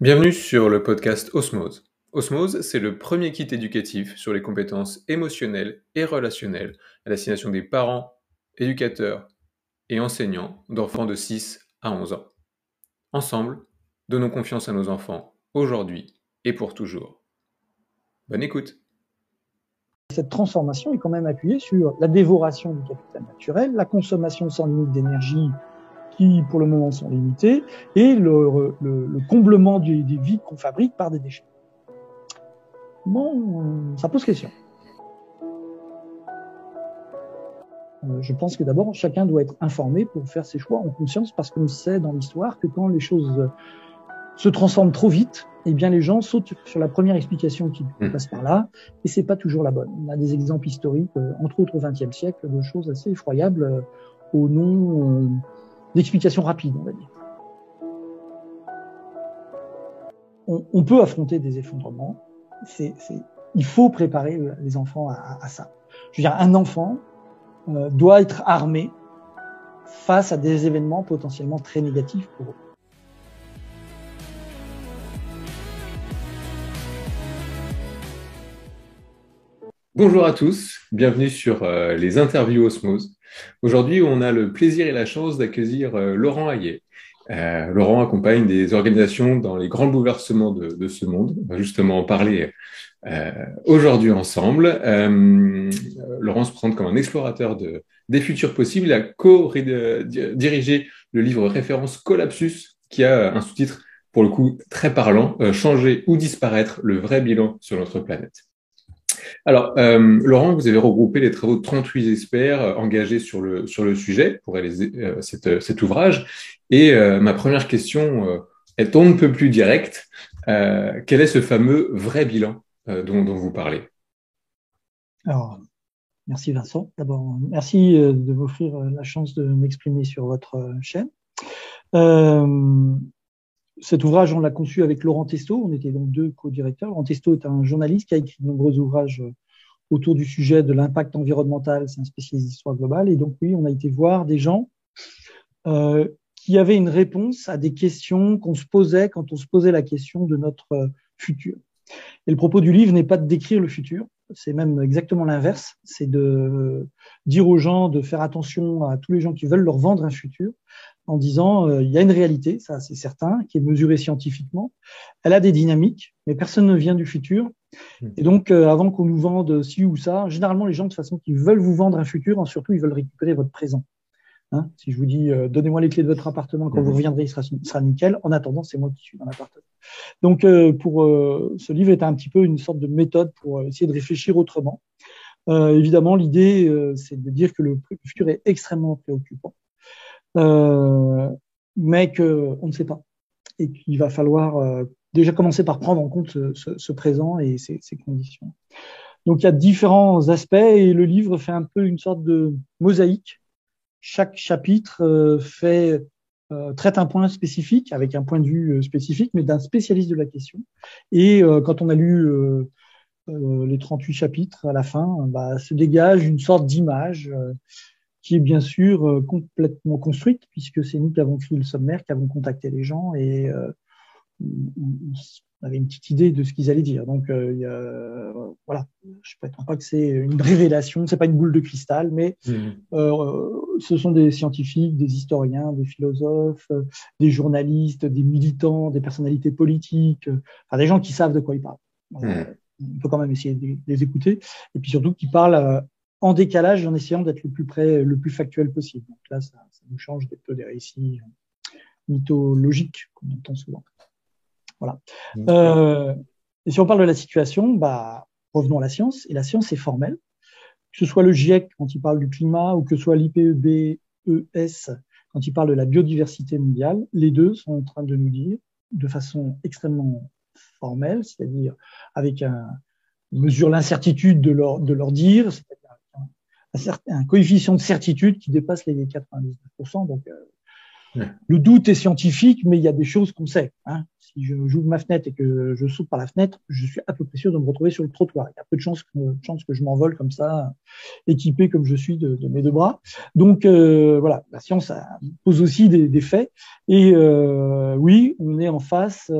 Bienvenue sur le podcast Osmose. Osmose, c'est le premier kit éducatif sur les compétences émotionnelles et relationnelles à destination des parents, éducateurs et enseignants d'enfants de 6 à 11 ans. Ensemble, donnons confiance à nos enfants aujourd'hui et pour toujours. Bonne écoute. Cette transformation est quand même appuyée sur la dévoration du capital naturel, la consommation sans limite d'énergie qui pour le moment sont limités, et le, comblement des, vies qu'on fabrique par des déchets. Bon, ça pose question. Euh, je pense que d'abord, chacun doit être informé pour faire ses choix en conscience, parce qu'on sait dans l'histoire que quand les choses se transforment trop vite, eh bien les gens sautent sur la première explication qui mmh. passe par là, et c'est pas toujours la bonne. On a des exemples historiques, euh, entre autres au XXe siècle, de choses assez effroyables euh, au nom d'explications rapides, on va dire. On, peut affronter des effondrements. C'est, il faut préparer les enfants à, ça. Je veux dire, un enfant euh, doit être armé face à des événements potentiellement très négatifs pour eux. Bonjour à tous, bienvenue sur euh, les interviews Osmose. Aujourd'hui, on a le plaisir et la chance d'accueillir euh, Laurent Hayet. Euh, Laurent accompagne des organisations dans les grands bouleversements de, ce monde. On va justement en parler euh, aujourd'hui ensemble. Laurent se présente comme un explorateur de, des futurs possibles. Il a co-dirigé le livre référence Collapsus, qui a un sous-titre pour le coup très parlant, Changer ou disparaître, le vrai bilan sur notre planète. Alors, euh, Laurent, vous avez regroupé les travaux de 38 experts euh, engagés sur le, sur le sujet pour réaliser euh, cet ouvrage. Et ma première question est on ne peut plus directe. quel est ce fameux vrai bilan dont, vous parlez? Alors, merci Vincent. D'abord, merci de m'offrir la chance de m'exprimer sur votre chaîne. Cet ouvrage, on l'a conçu avec Laurent Testo. On était donc deux co-directeurs. Laurent Testo est un journaliste qui a écrit de nombreux ouvrages autour du sujet de l'impact environnemental. C'est un spécialiste d'histoire globale. Et donc, oui, on a été voir des gens euh, qui avaient une réponse à des questions qu'on se posait quand on se posait la question de notre euh, futur. Et le propos du livre n'est pas de décrire le futur, c'est même exactement l'inverse, c'est de dire aux gens de faire attention à tous les gens qui veulent leur vendre un futur, en disant euh, il y a une réalité, ça c'est certain, qui est mesurée scientifiquement. Elle a des dynamiques, mais personne ne vient du futur. Et donc, euh, avant qu'on nous vende ci ou ça, généralement les gens de façon qui veulent vous vendre un futur, surtout ils veulent récupérer votre présent. Hein si je vous dis euh, donnez-moi les clés de votre appartement quand vous reviendrez, il sera, nickel. En attendant, c'est moi qui suis dans l'appartement. Donc, pour ce livre est un petit peu une sorte de méthode pour essayer de réfléchir autrement. évidemment, l'idée, c'est de dire que le futur est extrêmement préoccupant mais qu'on ne sait pas. Et qu'il va falloir euh, déjà commencer par prendre en compte ce, présent et ses, conditions. Donc il y a différents aspects et le livre fait un peu une sorte de mosaïque. Chaque chapitre euh, fait traite un point spécifique avec un point de vue spécifique, mais d'un spécialiste de la question. Et quand on a lu les 38 chapitres à la fin, bah, se dégage une sorte d'image qui est bien sûr euh, complètement construite, puisque c'est nous qui avons créé le sommaire, qui avons contacté les gens et euh, on avait une petite idée de ce qu'ils allaient dire. Donc euh, voilà, je ne prétends pas que c'est une révélation, c'est pas une boule de cristal, mais mmh. ce sont des scientifiques, des historiens, des philosophes, des journalistes, des militants, des personnalités politiques, enfin, des gens qui savent de quoi ils parlent. Mmh. on peut quand même essayer de les écouter, et puis surtout qui parlent en décalage en essayant d'être le plus près, le plus factuel possible. Donc là, ça, ça nous change des peu des récits mythologiques qu'on entend souvent. Voilà. Euh, et si on parle de la situation, bah, revenons à la science. Et la science est formelle. Que ce soit le GIEC quand il parle du climat ou que ce soit l'IPEBES quand il parle de la biodiversité mondiale, les deux sont en train de nous dire de façon extrêmement formelle, c'est-à-dire avec un, mesure l'incertitude de leur, de leur dire, un coefficient de certitude qui dépasse les 99%. Donc, euh, le doute est scientifique, mais il y a des choses qu'on sait. Hein. Si je j'ouvre ma fenêtre et que je saute par la fenêtre, je suis à peu près sûr de me retrouver sur le trottoir. Il y a peu de chances que, chance que je m'envole comme ça, équipé comme je suis de, mes deux bras. Donc euh, voilà, la science pose aussi des, faits. Et euh, oui, on est en face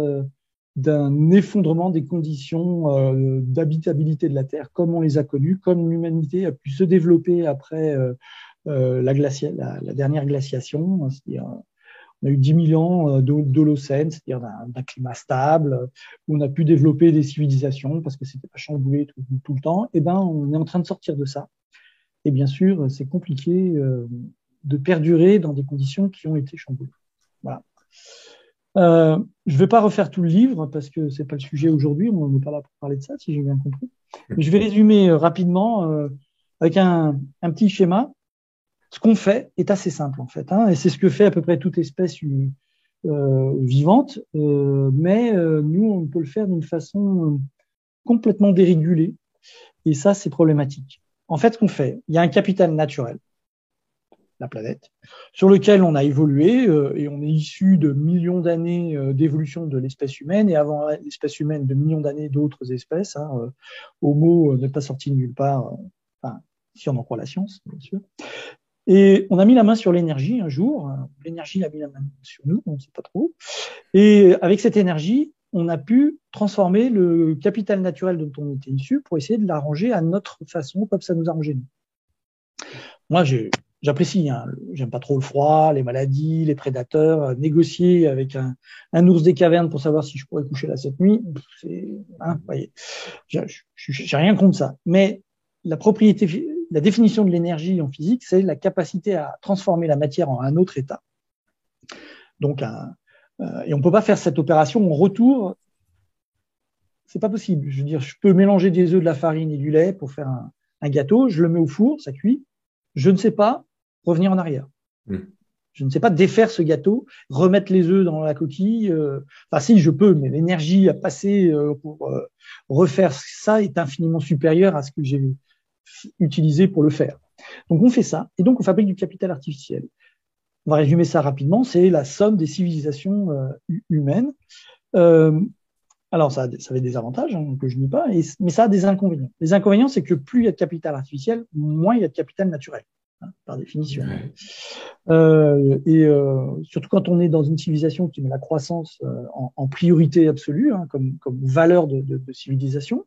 d'un effondrement des conditions euh, d'habitabilité de la Terre comme on les a connues, comme l'humanité a pu se développer après euh, euh, la, dernière glaciation, c'est-à-dire on a eu 10 000 ans d'Holocène, c'est-à-dire d'un climat stable, où on a pu développer des civilisations parce que c'était pas chamboulé tout, tout, le temps. Eh ben, on est en train de sortir de ça. Et bien sûr, c'est compliqué de perdurer dans des conditions qui ont été chamboulées. Voilà. Euh, je ne vais pas refaire tout le livre parce que c'est pas le sujet aujourd'hui. On n'est pas là pour parler de ça, si j'ai bien compris. Je vais résumer euh, rapidement euh, avec un, petit schéma. Ce qu'on fait est assez simple en fait, hein, et c'est ce que fait à peu près toute espèce euh, vivante. mais nous, on peut le faire d'une façon complètement dérégulée, et ça, c'est problématique. En fait, ce qu'on fait, il y a un capital naturel la planète, sur lequel on a évolué euh, et on est issu de millions d'années euh, d'évolution de l'espèce humaine et avant l'espèce humaine de millions d'années d'autres espèces. Hein, euh, Homo n'est pas sorti de nulle part, si on en croit la science, bien sûr. Et on a mis la main sur l'énergie un jour. L'énergie a mis la main sur nous, on ne sait pas trop. Et avec cette énergie, on a pu transformer le capital naturel dont on était issu pour essayer de l'arranger à notre façon, comme ça nous arrangeait nous. Moi, j'ai j'apprécie. Hein. J'aime pas trop le froid, les maladies, les prédateurs. Euh, négocier avec un, un, ours des cavernes pour savoir si je pourrais coucher là cette nuit, c'est, hein, voyez, j'ai rien contre ça. Mais la propriété, la définition de l'énergie en physique, c'est la capacité à transformer la matière en un autre état. Donc, un, euh, et on peut pas faire cette opération en retour. C'est pas possible. Je veux dire, je peux mélanger des œufs, de la farine et du lait pour faire un, un gâteau. Je le mets au four, ça cuit. Je ne sais pas revenir en arrière. Hmm. Je ne sais pas défaire ce gâteau, remettre les œufs dans la coquille. Euh, enfin, si, je peux, mais l'énergie à passer euh, pour euh, refaire ça est infiniment supérieure à ce que j'ai utilisé pour le faire. Donc, on fait ça, et donc on fabrique du capital artificiel. On va résumer ça rapidement. C'est la somme des civilisations humaines. alors, ça, ça avait des avantages hein, que je nie pas, mais ça a des inconvénients. Les inconvénients, c'est que plus il y a de capital artificiel, moins il y a de capital naturel. Hein, par définition. Euh, et euh, surtout quand on est dans une civilisation qui met la croissance euh, en, en, priorité absolue, hein, comme, comme, valeur de, de, de civilisation,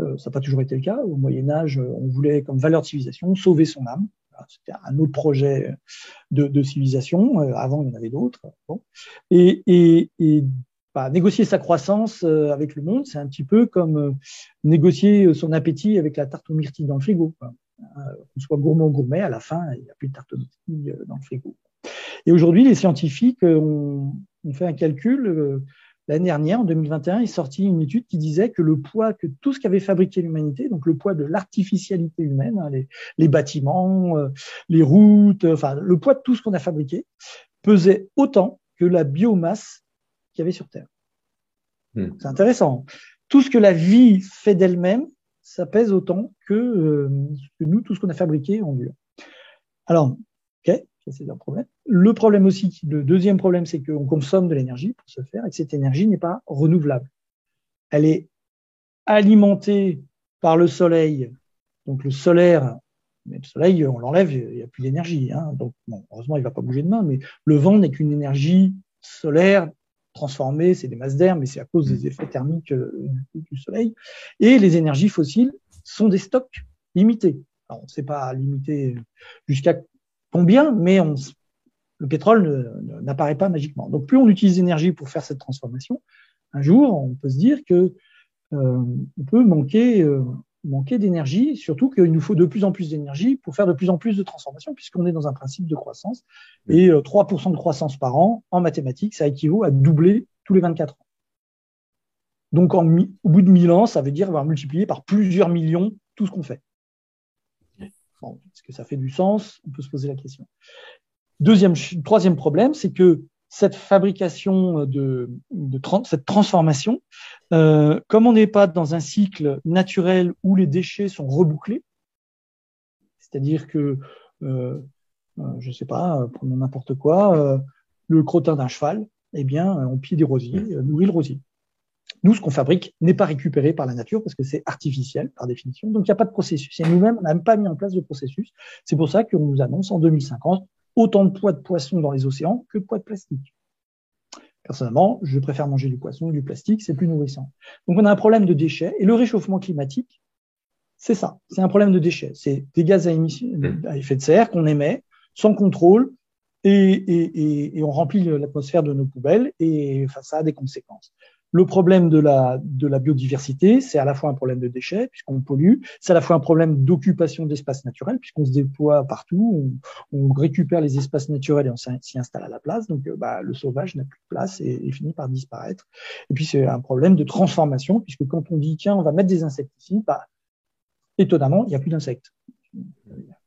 euh, ça n'a pas toujours été le cas. Au Moyen Âge, on voulait comme valeur de civilisation sauver son âme. C'était un autre projet de, de civilisation. Euh, avant, il y en avait d'autres. Bon. Et, et, et bah, négocier sa croissance avec le monde, c'est un petit peu comme négocier son appétit avec la tarte aux myrtilles dans le frigo. Quoi qu'on soit gourmand ou gourmet, à la fin, il n'y a plus de tarte euh, dans le frigo. Et aujourd'hui, les scientifiques euh, ont, fait un calcul. Euh, l'année dernière, en 2021, est sorti une étude qui disait que le poids que tout ce qu'avait fabriqué l'humanité, donc le poids de l'artificialité humaine, hein, les, bâtiments, les routes, enfin le poids de tout ce qu'on a fabriqué, pesait autant que la biomasse qu'il y avait sur Terre. Hmm. C'est intéressant. Tout ce que la vie fait d'elle-même ça pèse autant que, euh, que nous, tout ce qu'on a fabriqué en dur. Alors, ok, c'est un problème. Le problème aussi, le deuxième problème, c'est qu'on consomme de l'énergie pour se faire et que cette énergie n'est pas renouvelable. Elle est alimentée par le soleil, donc le solaire. Mais le soleil, on l'enlève, il n'y a plus d'énergie. Hein. Donc, bon, heureusement, il ne va pas bouger demain, mais le vent n'est qu'une énergie solaire transformées, c'est des masses d'air, mais c'est à cause des mm. effets thermiques euh, du, Soleil. Et les énergies fossiles sont des stocks limités. Alors, on ne sait pas limiter jusqu'à combien, mais on, le pétrole n'apparaît pas magiquement. Donc, plus on utilise l'énergie pour faire cette transformation, un jour, on peut se dire que euh, on peut manquer euh, manquer d'énergie, surtout qu'il nous faut de plus en plus d'énergie pour faire de plus en plus de transformations, puisqu'on est dans un principe de croissance. Et 3% euh, de croissance par an, en mathématiques, ça équivaut à doubler tous les 24 ans. Donc, en, au bout de 1000 ans, ça veut dire avoir multiplié par plusieurs millions tout ce qu'on fait. Est-ce que ça fait du sens? On peut se poser la question. Deuxième, troisième problème, c'est que cette fabrication de, de cette transformation, euh, comme on n'est pas dans un cycle naturel où les déchets sont rebouclés, c'est-à-dire que, euh, euh je sais pas, prenons n'importe quoi, euh, le crottin d'un cheval, eh bien, on pille des rosiers, nourrit le rosier. Nous, ce qu'on fabrique n'est pas récupéré par la nature parce que c'est artificiel par définition. Donc, il n'y a pas de processus. Et nous-mêmes, on n'a même pas mis en place de processus. C'est pour ça qu'on nous annonce en 2050 autant de poids de poisson dans les océans que de poids de plastique. Personnellement, je préfère manger du poisson ou du plastique, c'est plus nourrissant. Donc on a un problème de déchets et le réchauffement climatique, c'est ça, c'est un problème de déchets. C'est des gaz à, à effet de serre qu'on émet sans contrôle et, et, et, on remplit l'atmosphère de nos poubelles et enfin, ça a des conséquences. Le problème de la, de la biodiversité, c'est à la fois un problème de déchets, puisqu'on pollue, c'est à la fois un problème d'occupation d'espaces naturels, puisqu'on se déploie partout, on, récupère les espaces naturels et on s'y installe à la place, donc euh, bah, le sauvage n'a plus de place et, et, finit par disparaître. Et puis c'est un problème de transformation, puisque quand on dit, tiens, on va mettre des insectes ici, bah, étonnamment, il n'y a plus d'insectes.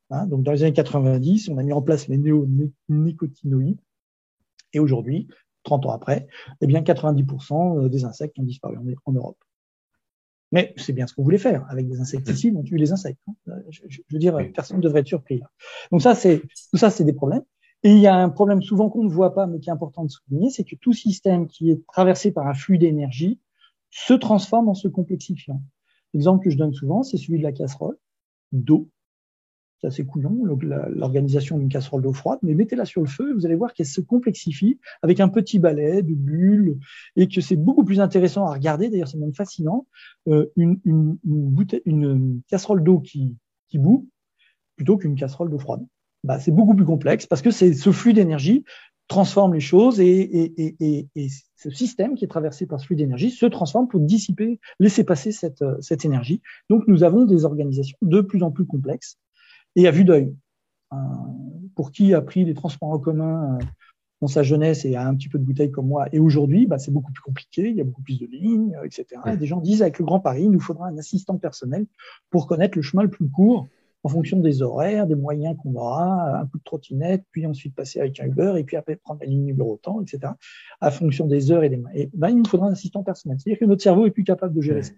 Hein, donc dans les années 90, on a mis en place les néonicotinoïdes, et aujourd'hui, 30 ans après, eh bien 90% des insectes ont disparu en, Europe. Mais c'est bien ce qu'on voulait faire. Avec des insecticides, on tue les insectes. Hein. Je, veux dire, personne ne devrait être surpris. Là. Donc ça, c'est tout ça, c'est des problèmes. Et il y a un problème souvent qu'on ne voit pas, mais qui est important de souligner, c'est que tout système qui est traversé par un flux d'énergie se transforme en se complexifiant. L'exemple que je donne souvent, c'est celui de la casserole d'eau c'est assez couillon, l'organisation d'une casserole d'eau froide, mais mettez-la sur le feu et vous allez voir qu'elle se complexifie avec un petit balai de bulles et que c'est beaucoup plus intéressant à regarder, d'ailleurs c'est même fascinant, euh, une, casserole d'eau qui, qui bout plutôt qu'une casserole d'eau froide. Bah, c'est beaucoup plus complexe parce que c'est ce flux d'énergie transforme les choses et, ce système qui est traversé par ce flux d'énergie se transforme pour dissiper, laisser passer cette, cette énergie. Donc nous avons des organisations de plus en plus complexes et à vue d'œil. Euh, pour qui a pris les transports en commun euh, dans sa jeunesse et a un petit peu de bouteille comme moi, et aujourd'hui, bah, c'est beaucoup plus compliqué, il y a beaucoup plus de lignes, etc. Et des gens disent avec le Grand Paris, il nous faudra un assistant personnel pour connaître le chemin le plus court en fonction des horaires, des moyens qu'on aura, un coup de trottinette, puis ensuite passer avec un Uber, et puis après prendre la ligne numéro temps, etc. À fonction des heures et des moyens. Et ben, il nous faudra un assistant personnel. C'est-à-dire que notre cerveau est plus capable de gérer ça.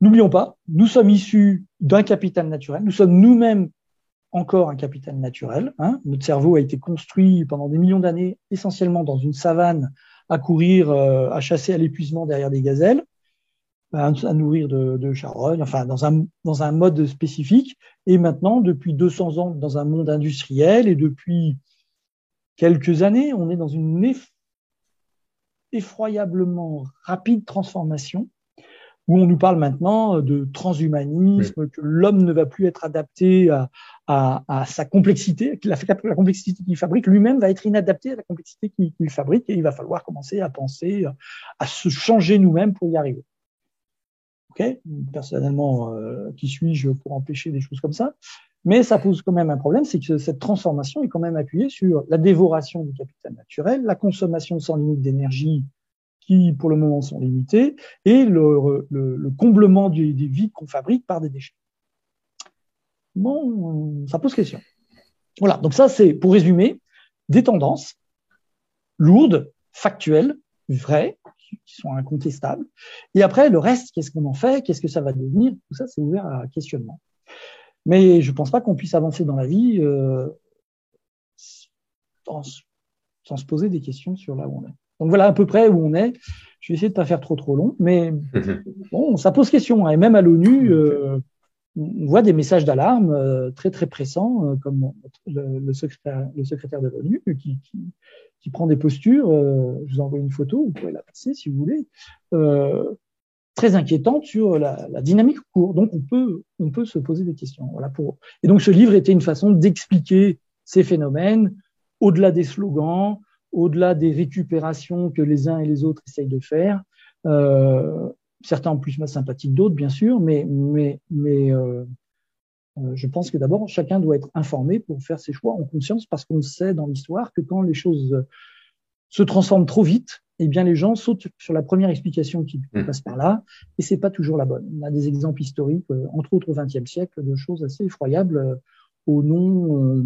N'oublions pas, nous sommes issus d'un capital naturel, nous sommes nous-mêmes encore un capital naturel. Hein. Notre cerveau a été construit pendant des millions d'années essentiellement dans une savane à courir, euh, à chasser à l'épuisement derrière des gazelles, à, nourrir de, charognes, enfin dans un, dans un mode spécifique. Et maintenant, depuis 200 ans, dans un monde industriel et depuis quelques années, on est dans une effroyablement rapide transformation où on nous parle maintenant de transhumanisme, que l'homme ne va plus être adapté à, à, à sa complexité, la, la complexité qu'il fabrique, lui-même va être inadapté à la complexité qu'il fabrique, et il va falloir commencer à penser, à se changer nous-mêmes pour y arriver. Ok? Personnellement, euh, qui suis-je pour empêcher des choses comme ça? Mais ça pose quand même un problème, c'est que cette transformation est quand même appuyée sur la dévoration du capital naturel, la consommation sans limite d'énergie qui pour le moment sont limités, et le, le, comblement des, des vides qu'on fabrique par des déchets. Bon, ça pose question. Voilà, donc ça c'est, pour résumer, des tendances lourdes, factuelles, vraies, qui sont incontestables. Et après, le reste, qu'est-ce qu'on en fait Qu'est-ce que ça va devenir Tout ça, c'est ouvert à questionnement. Mais je ne pense pas qu'on puisse avancer dans la vie euh, sans, se poser des questions sur là où on est. Donc voilà à peu près où on est. Je vais essayer de pas faire trop trop long, mais bon, ça pose question. Hein. Et même à l'ONU, euh, on voit des messages d'alarme euh, très très pressants, euh, comme le, le, secrétaire, le secrétaire de l'ONU qui, qui, qui, prend des postures. je vous envoie une photo, vous pouvez la passer si vous voulez. très inquiétante sur la, la, dynamique court. Donc on peut on peut se poser des questions. Voilà pour. Et donc ce livre était une façon d'expliquer ces phénomènes au-delà des slogans, au-delà des récupérations que les uns et les autres essayent de faire, euh, certains en plus sympathiques d'autres, bien sûr, mais, mais, mais euh, euh, je pense que d'abord, chacun doit être informé pour faire ses choix en conscience, parce qu'on sait dans l'histoire que quand les choses se transforment trop vite, eh bien, les gens sautent sur la première explication qui mmh. passe par là, et c'est pas toujours la bonne. On a des exemples historiques, entre autres au XXe siècle, de choses assez effroyables au nom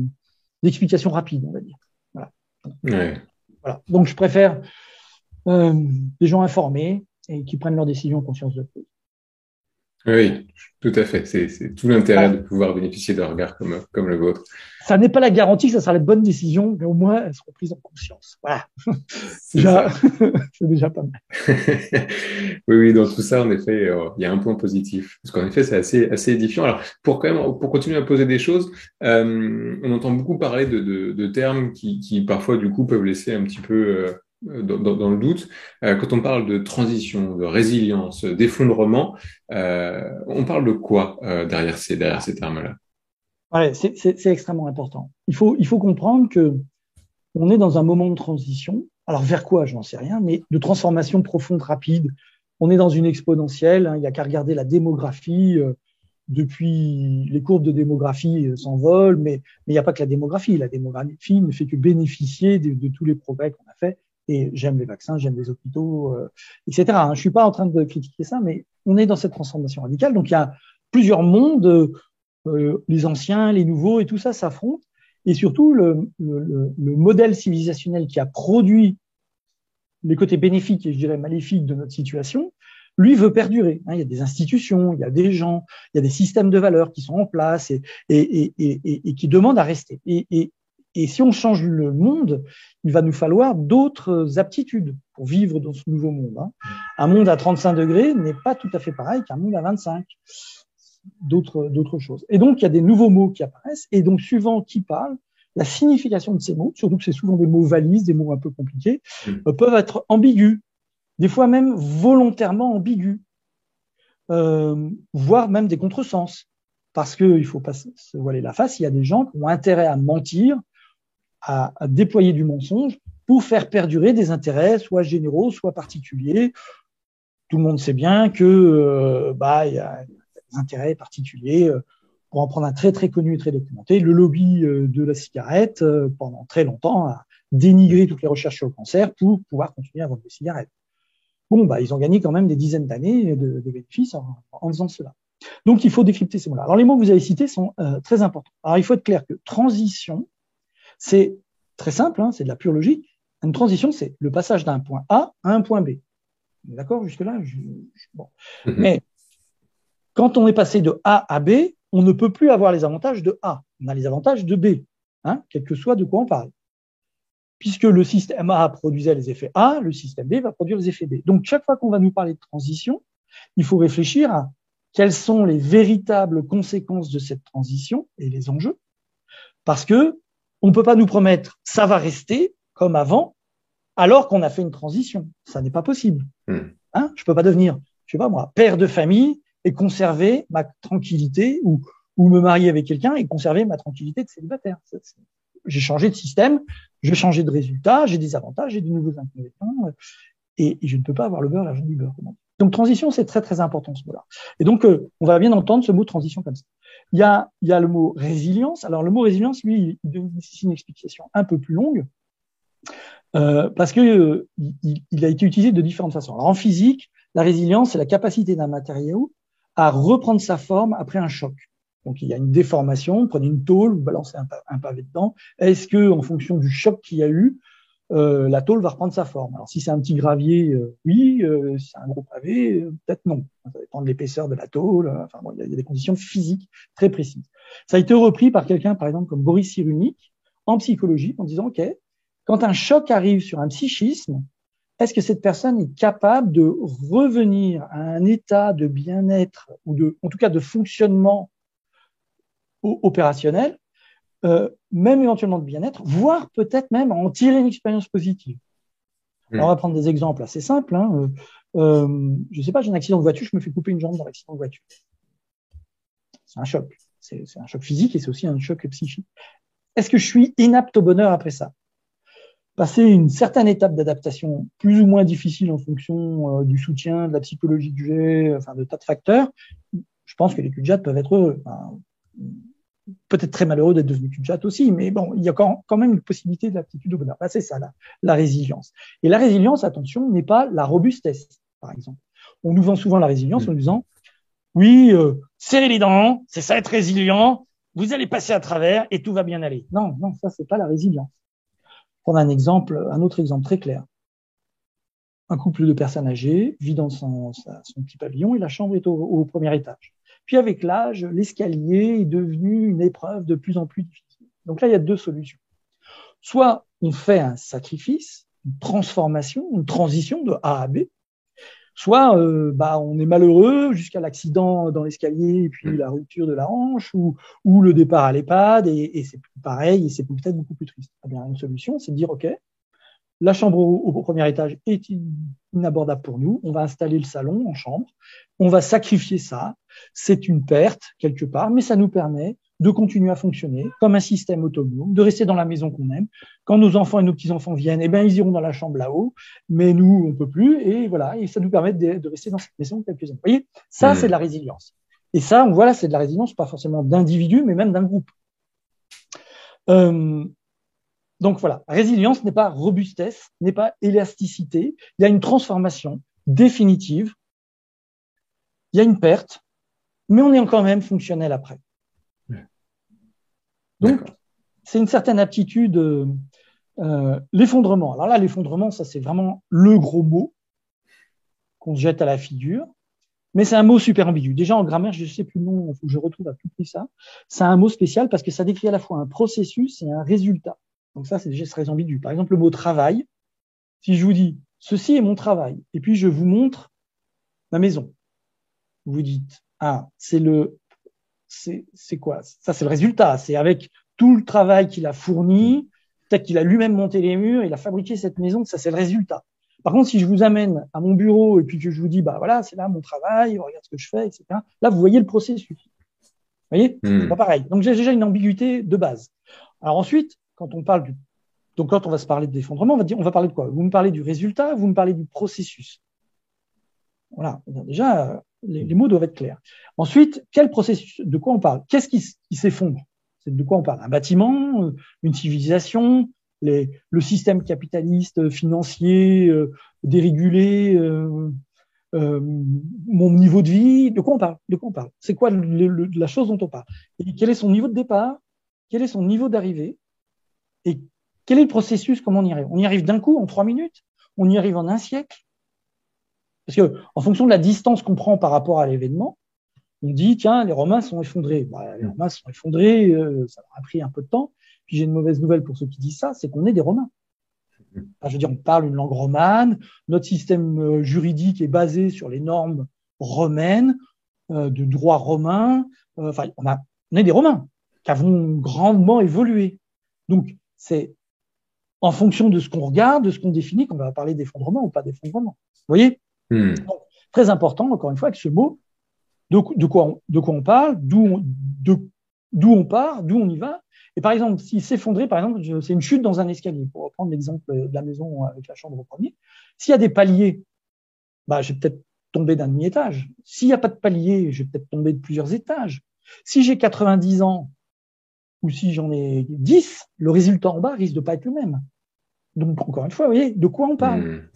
d'explications rapides, on va dire. Voilà. Voilà. Donc, je préfère euh, des gens informés et qui prennent leurs décisions en conscience de cause. Oui, tout à fait. C'est tout l'intérêt de pouvoir bénéficier d'un regard comme, comme le vôtre. Ça n'est pas la garantie que ça sera la bonne décision, mais au moins elles seront prises en conscience. Voilà. C'est déjà pas mal. oui, oui, dans tout ça, en effet, euh, il y a un point positif. Parce qu'en effet, c'est assez, assez édifiant. Alors, pour quand même, pour continuer à poser des choses, euh, on entend beaucoup parler de, de, de termes qui, qui, parfois, du coup, peuvent laisser un petit peu euh, euh, dans, le doute, euh, quand on parle de transition, de résilience, d'effondrement, euh, on parle de quoi derrière ces, termes-là? Ouais, C'est extrêmement important. Il faut, comprendre que on est dans un moment de transition. Alors vers quoi, je n'en sais rien, mais de transformation profonde, rapide. On est dans une exponentielle. Hein, il n'y a qu'à regarder la démographie. depuis les courbes de démographie s'envolent, mais, il n'y a pas que la démographie. La démographie ne fait que bénéficier de, tous les progrès qu'on a fait et j'aime les vaccins, j'aime les hôpitaux, euh, etc. Je suis pas en train de critiquer ça, mais on est dans cette transformation radicale. Donc il y a plusieurs mondes, euh, les anciens, les nouveaux, et tout ça s'affronte. Et surtout, le, le, le, modèle civilisationnel qui a produit les côtés bénéfiques et je dirais maléfiques de notre situation, lui veut perdurer. Hein. Il y a des institutions, il y a des gens, il y a des systèmes de valeurs qui sont en place et, et, et, et qui demandent à rester. Et, et si on change le monde, il va nous falloir d'autres aptitudes pour vivre dans ce nouveau monde. Hein. Un monde à 35 degrés n'est pas tout à fait pareil qu'un monde à 25. D'autres, d'autres choses. Et donc, il y a des nouveaux mots qui apparaissent. Et donc, suivant qui parle, la signification de ces mots, surtout que c'est souvent des mots valises, des mots un peu compliqués, mmh. euh, peuvent être ambigus. Des fois même volontairement ambigus. Euh, voire même des contresens. Parce qu'il ne faut pas se voiler la face, il y a des gens qui ont intérêt à mentir à, déployer du mensonge pour faire perdurer des intérêts, soit généraux, soit particuliers. Tout le monde sait bien que euh, bah il y a des intérêts particuliers. Euh, pour en prendre un très très connu et très documenté, le lobby euh, de la cigarette pendant très longtemps a dénigré toutes les recherches sur le cancer pour pouvoir continuer à vendre des cigarettes. Bon, bah, ils ont gagné quand même des dizaines d'années de, de, bénéfices en, en, faisant cela. Donc, il faut décrypter ces mots-là. Alors, les mots que vous avez cités sont très importants. Alors, il faut être clair que transition, c'est très simple, hein, c'est de la pure logique. Une transition, c'est le passage d'un point A à un point B. D'accord jusque-là bon. Mhm. Mais quand on est passé de A à B, on ne peut plus avoir les avantages de A. On a les avantages de B, hein, quel que soit de quoi on parle. Puisque le système A produisait les effets A, le système B va produire les effets B. Donc, chaque fois qu'on va nous parler de transition, il faut réfléchir à quelles sont les véritables conséquences de cette transition et les enjeux. Parce que on ne peut pas nous promettre ça va rester comme avant alors qu'on a fait une transition. Ça n'est pas possible. Hmm. Hein? Je peux pas devenir, je sais pas moi, père de famille et conserver ma tranquillité ou, ou me marier avec quelqu'un et conserver ma tranquillité de célibataire. J'ai changé de système, j'ai changé de résultat, j'ai des avantages, j'ai de nouveaux inconvénients et, je ne peux pas avoir le beurre, l'argent du beurre. Donc transition, c'est très très important ce mot-là. Et donc euh, on va bien entendre ce mot transition comme ça. Il y a, y a le mot résilience. Alors le mot résilience, lui, il nécessite une explication un peu plus longue euh, parce que euh, il, il, a été utilisé de différentes façons. Alors en physique, la résilience, c'est la capacité d'un matériau à reprendre sa forme après un choc. Donc il y a une déformation, prenez une tôle, vous balancez un, un pavé dedans. Est-ce que, en fonction du choc qu'il y a eu, euh, la tôle va reprendre sa forme. Alors si c'est un petit gravier, euh, oui, euh, si c'est un gros pavé, peut-être non. Ça dépend de l'épaisseur de la tôle. Enfin bon, il y, a, des conditions physiques très précises. Ça a été repris par quelqu'un, par exemple, comme Boris Cyrulnik, en psychologie, en disant, OK, quand un choc arrive sur un psychisme, est-ce que cette personne est capable de revenir à un état de bien-être ou de, en tout cas, de fonctionnement opérationnel euh, même éventuellement de bien-être, voire peut-être même en tirer une expérience positive. Hmm. on va prendre des exemples assez simples. Hein. Euh, euh, je ne sais pas, j'ai un accident de voiture, je me fais couper une jambe dans l'accident de voiture. C'est un choc. C'est un choc physique et c'est aussi un choc psychique. Est-ce que je suis inapte au bonheur après ça? Passer une certaine étape d'adaptation plus ou moins difficile en fonction du soutien, de la psychologie que j'ai, enfin de tas de facteurs, je pense que les cul peuvent être heureux. Enfin, peut-être très malheureux d'être devenu cul aussi, mais bon, il y a quand, même une possibilité d'aptitude au bonheur. Bah, c'est ça, la, la résilience. Et la résilience, attention, n'est pas la robustesse, par exemple. On nous vend souvent la résilience en disant, oui, euh, serrez les dents, c'est ça être résilient, vous allez passer à travers et tout va bien aller. Non, non, ça, c'est pas la résilience. Prendre un exemple, un autre exemple très clair. un couple de personnes âgées vit dans son, son petit pavillon et la chambre est au, premier étage. Puis avec l'âge, l'escalier est devenu une épreuve de plus en plus difficile. Donc là, il y a deux solutions. Soit on fait un sacrifice, une transformation, une transition de A à B, soit euh, bah, on est malheureux jusqu'à l'accident dans l'escalier et puis la rupture de la hanche ou, le départ à l'EHPAD et, et c'est pareil et c'est peut-être beaucoup plus triste. Eh bien, une solution, c'est de dire, OK, la chambre au, premier étage est inabordable pour nous. On va installer le salon en chambre. On va sacrifier ça. C'est une perte quelque part, mais ça nous permet de continuer à fonctionner comme un système autonome, de rester dans la maison qu'on aime. Quand nos enfants et nos petits-enfants viennent, eh ben, ils iront dans la chambre là-haut, mais nous, on peut plus. Et voilà, et ça nous permet de, rester dans cette maison quelques années. Vous voyez, ça, mmh. c'est de la résilience. Et ça, voilà, c'est de la résilience, pas forcément d'individus, mais même d'un groupe. Euh, donc voilà, résilience n'est pas robustesse, n'est pas élasticité. Il y a une transformation définitive. Il y a une perte, mais on est quand même fonctionnel après. Donc, c'est une certaine aptitude. Euh, l'effondrement. Alors là, l'effondrement, ça c'est vraiment le gros mot qu'on se jette à la figure. Mais c'est un mot super ambigu. Déjà en grammaire, je ne sais plus le nom, il faut que je retrouve à tout prix ça. C'est un mot spécial parce que ça décrit à la fois un processus et un résultat. Donc ça, c'est déjà très ambigu. Par exemple, le mot travail, si je vous dis ceci est mon travail, et puis je vous montre ma maison, vous dites ah c'est le c'est c'est quoi? Ça c'est le résultat. C'est avec tout le travail qu'il a fourni, peut-être qu'il a lui-même monté les murs, il a fabriqué cette maison. Ça c'est le résultat. Par contre, si je vous amène à mon bureau et puis que je vous dis bah voilà c'est là mon travail, regarde ce que je fais, etc. Là vous voyez le processus. Vous voyez, c'est hmm. pas pareil. Donc j'ai déjà une ambiguïté de base. Alors ensuite, quand on parle du, donc quand on va se parler de d'effondrement, on va dire, on va parler de quoi? Vous me parlez du résultat, vous me parlez du processus. Voilà. Déjà, les, mots doivent être clairs. Ensuite, quel processus De quoi on parle? Qu'est-ce qui, s'effondre? C'est de quoi on parle? Un bâtiment, euh, une civilisation, le système capitaliste, financier, euh, dérégulé, euh, mon niveau de vie. De quoi on parle? De quoi on parle? C'est quoi la chose dont on parle? Et quel est son niveau de départ? Quel est son niveau d'arrivée? Et quel est le processus Comment on y arrive? On y arrive d'un coup, en trois minutes? On y arrive en un siècle? Parce que, en fonction de la distance qu'on prend par rapport à l'événement, on dit tiens, les Romains sont effondrés. Bah, les Romains sont effondrés, euh, ça leur a pris un peu de temps. Puis j'ai une mauvaise nouvelle pour ceux qui disent ça, c'est qu'on est des Romains. je veux dire, on parle une langue romane, notre système euh, juridique est basé sur les normes romaines, euh, de droit romain. enfin, on, a, on est des Romains qui avons grandement évolué. Donc, c'est en fonction de ce qu'on regarde, de ce qu'on définit, qu'on va parler d'effondrement ou pas d'effondrement. Vous voyez hmm. Très important, encore une fois, avec ce mot, de, quoi, on, de quoi on parle, d'où on, d'où on part, d'où on y va. Et par exemple, s'il s'effondrait, par exemple, c'est une chute dans un escalier, pour reprendre l'exemple de la maison avec la chambre au premier. S'il y a des paliers, bah, je vais peut-être tomber d'un demi-étage. S'il n'y a pas de palier, je vais peut-être tomber de plusieurs étages. Si j'ai 90 ans ou si j'en ai 10, le résultat en bas risque de pas être le même. Donc, encore une fois, vous voyez, de quoi on parle? Hmm.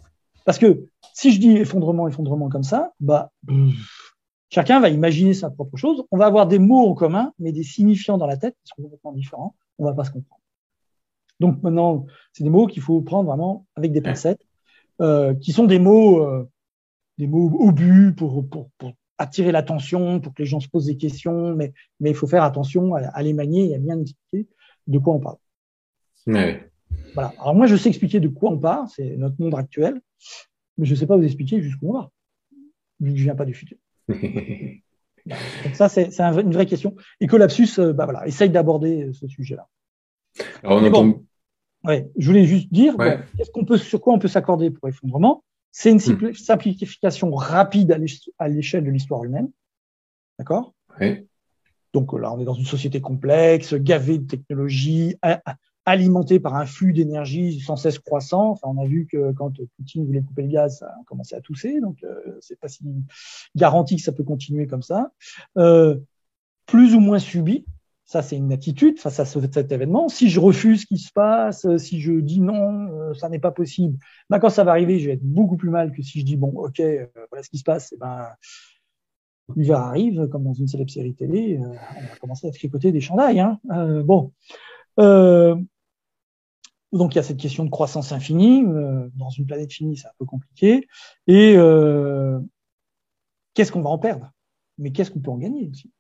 Parce que si je dis effondrement, effondrement comme ça, bah, chacun va imaginer sa propre chose. On va avoir des mots en commun, mais des signifiants dans la tête qui sont complètement différents. On va pas se comprendre. Donc maintenant, c'est des mots qu'il faut prendre vraiment avec des pincettes, euh, qui sont des mots, euh, des mots obus pour, pour, pour attirer l'attention, pour que les gens se posent des questions, mais, mais il faut faire attention à, les manier et à bien expliquer de quoi on parle. Voilà. Alors moi, je sais expliquer de quoi on parle, c'est notre monde actuel, mais je ne sais pas vous expliquer jusqu'où on va, vu que je viens pas du futur. Donc ça, c'est une vraie question. Et que Lapsus, euh, bah voilà, essaye d'aborder euh, ce sujet-là. Alors, on entend... ouais, je voulais juste dire, ce qu'on peut, sur quoi on peut s'accorder pour effondrement? C'est une hmm. simplification rapide à l'échelle de l'histoire humaine. D'accord? Oui. Donc là, on est dans une société complexe, gavée de technologies, alimentée par un flux d'énergie sans cesse croissant. Enfin, on a vu que quand Poutine voulait couper le gaz, ça a commencé à tousser. Donc, euh, c'est pas si garanti que ça peut continuer comme ça. Euh, plus ou moins subi. Ça, c'est une attitude face à cet événement. Si je refuse ce qui se passe, euh, si je dis non, euh, ça n'est pas possible, ben, quand ça va arriver, je vais être beaucoup plus mal que si je dis bon, ok, euh, voilà ce qui se passe. Et eh ben, l'hiver arrive, comme dans une célèbre série télé, on va commencer à tricoter des chandails. Hein. bon, Donc il y a cette question de croissance infinie. Dans une planète finie, c'est un peu compliqué. Et qu'est-ce qu'on va en perdre? Mais qu'est-ce qu'on peut en gagner aussi?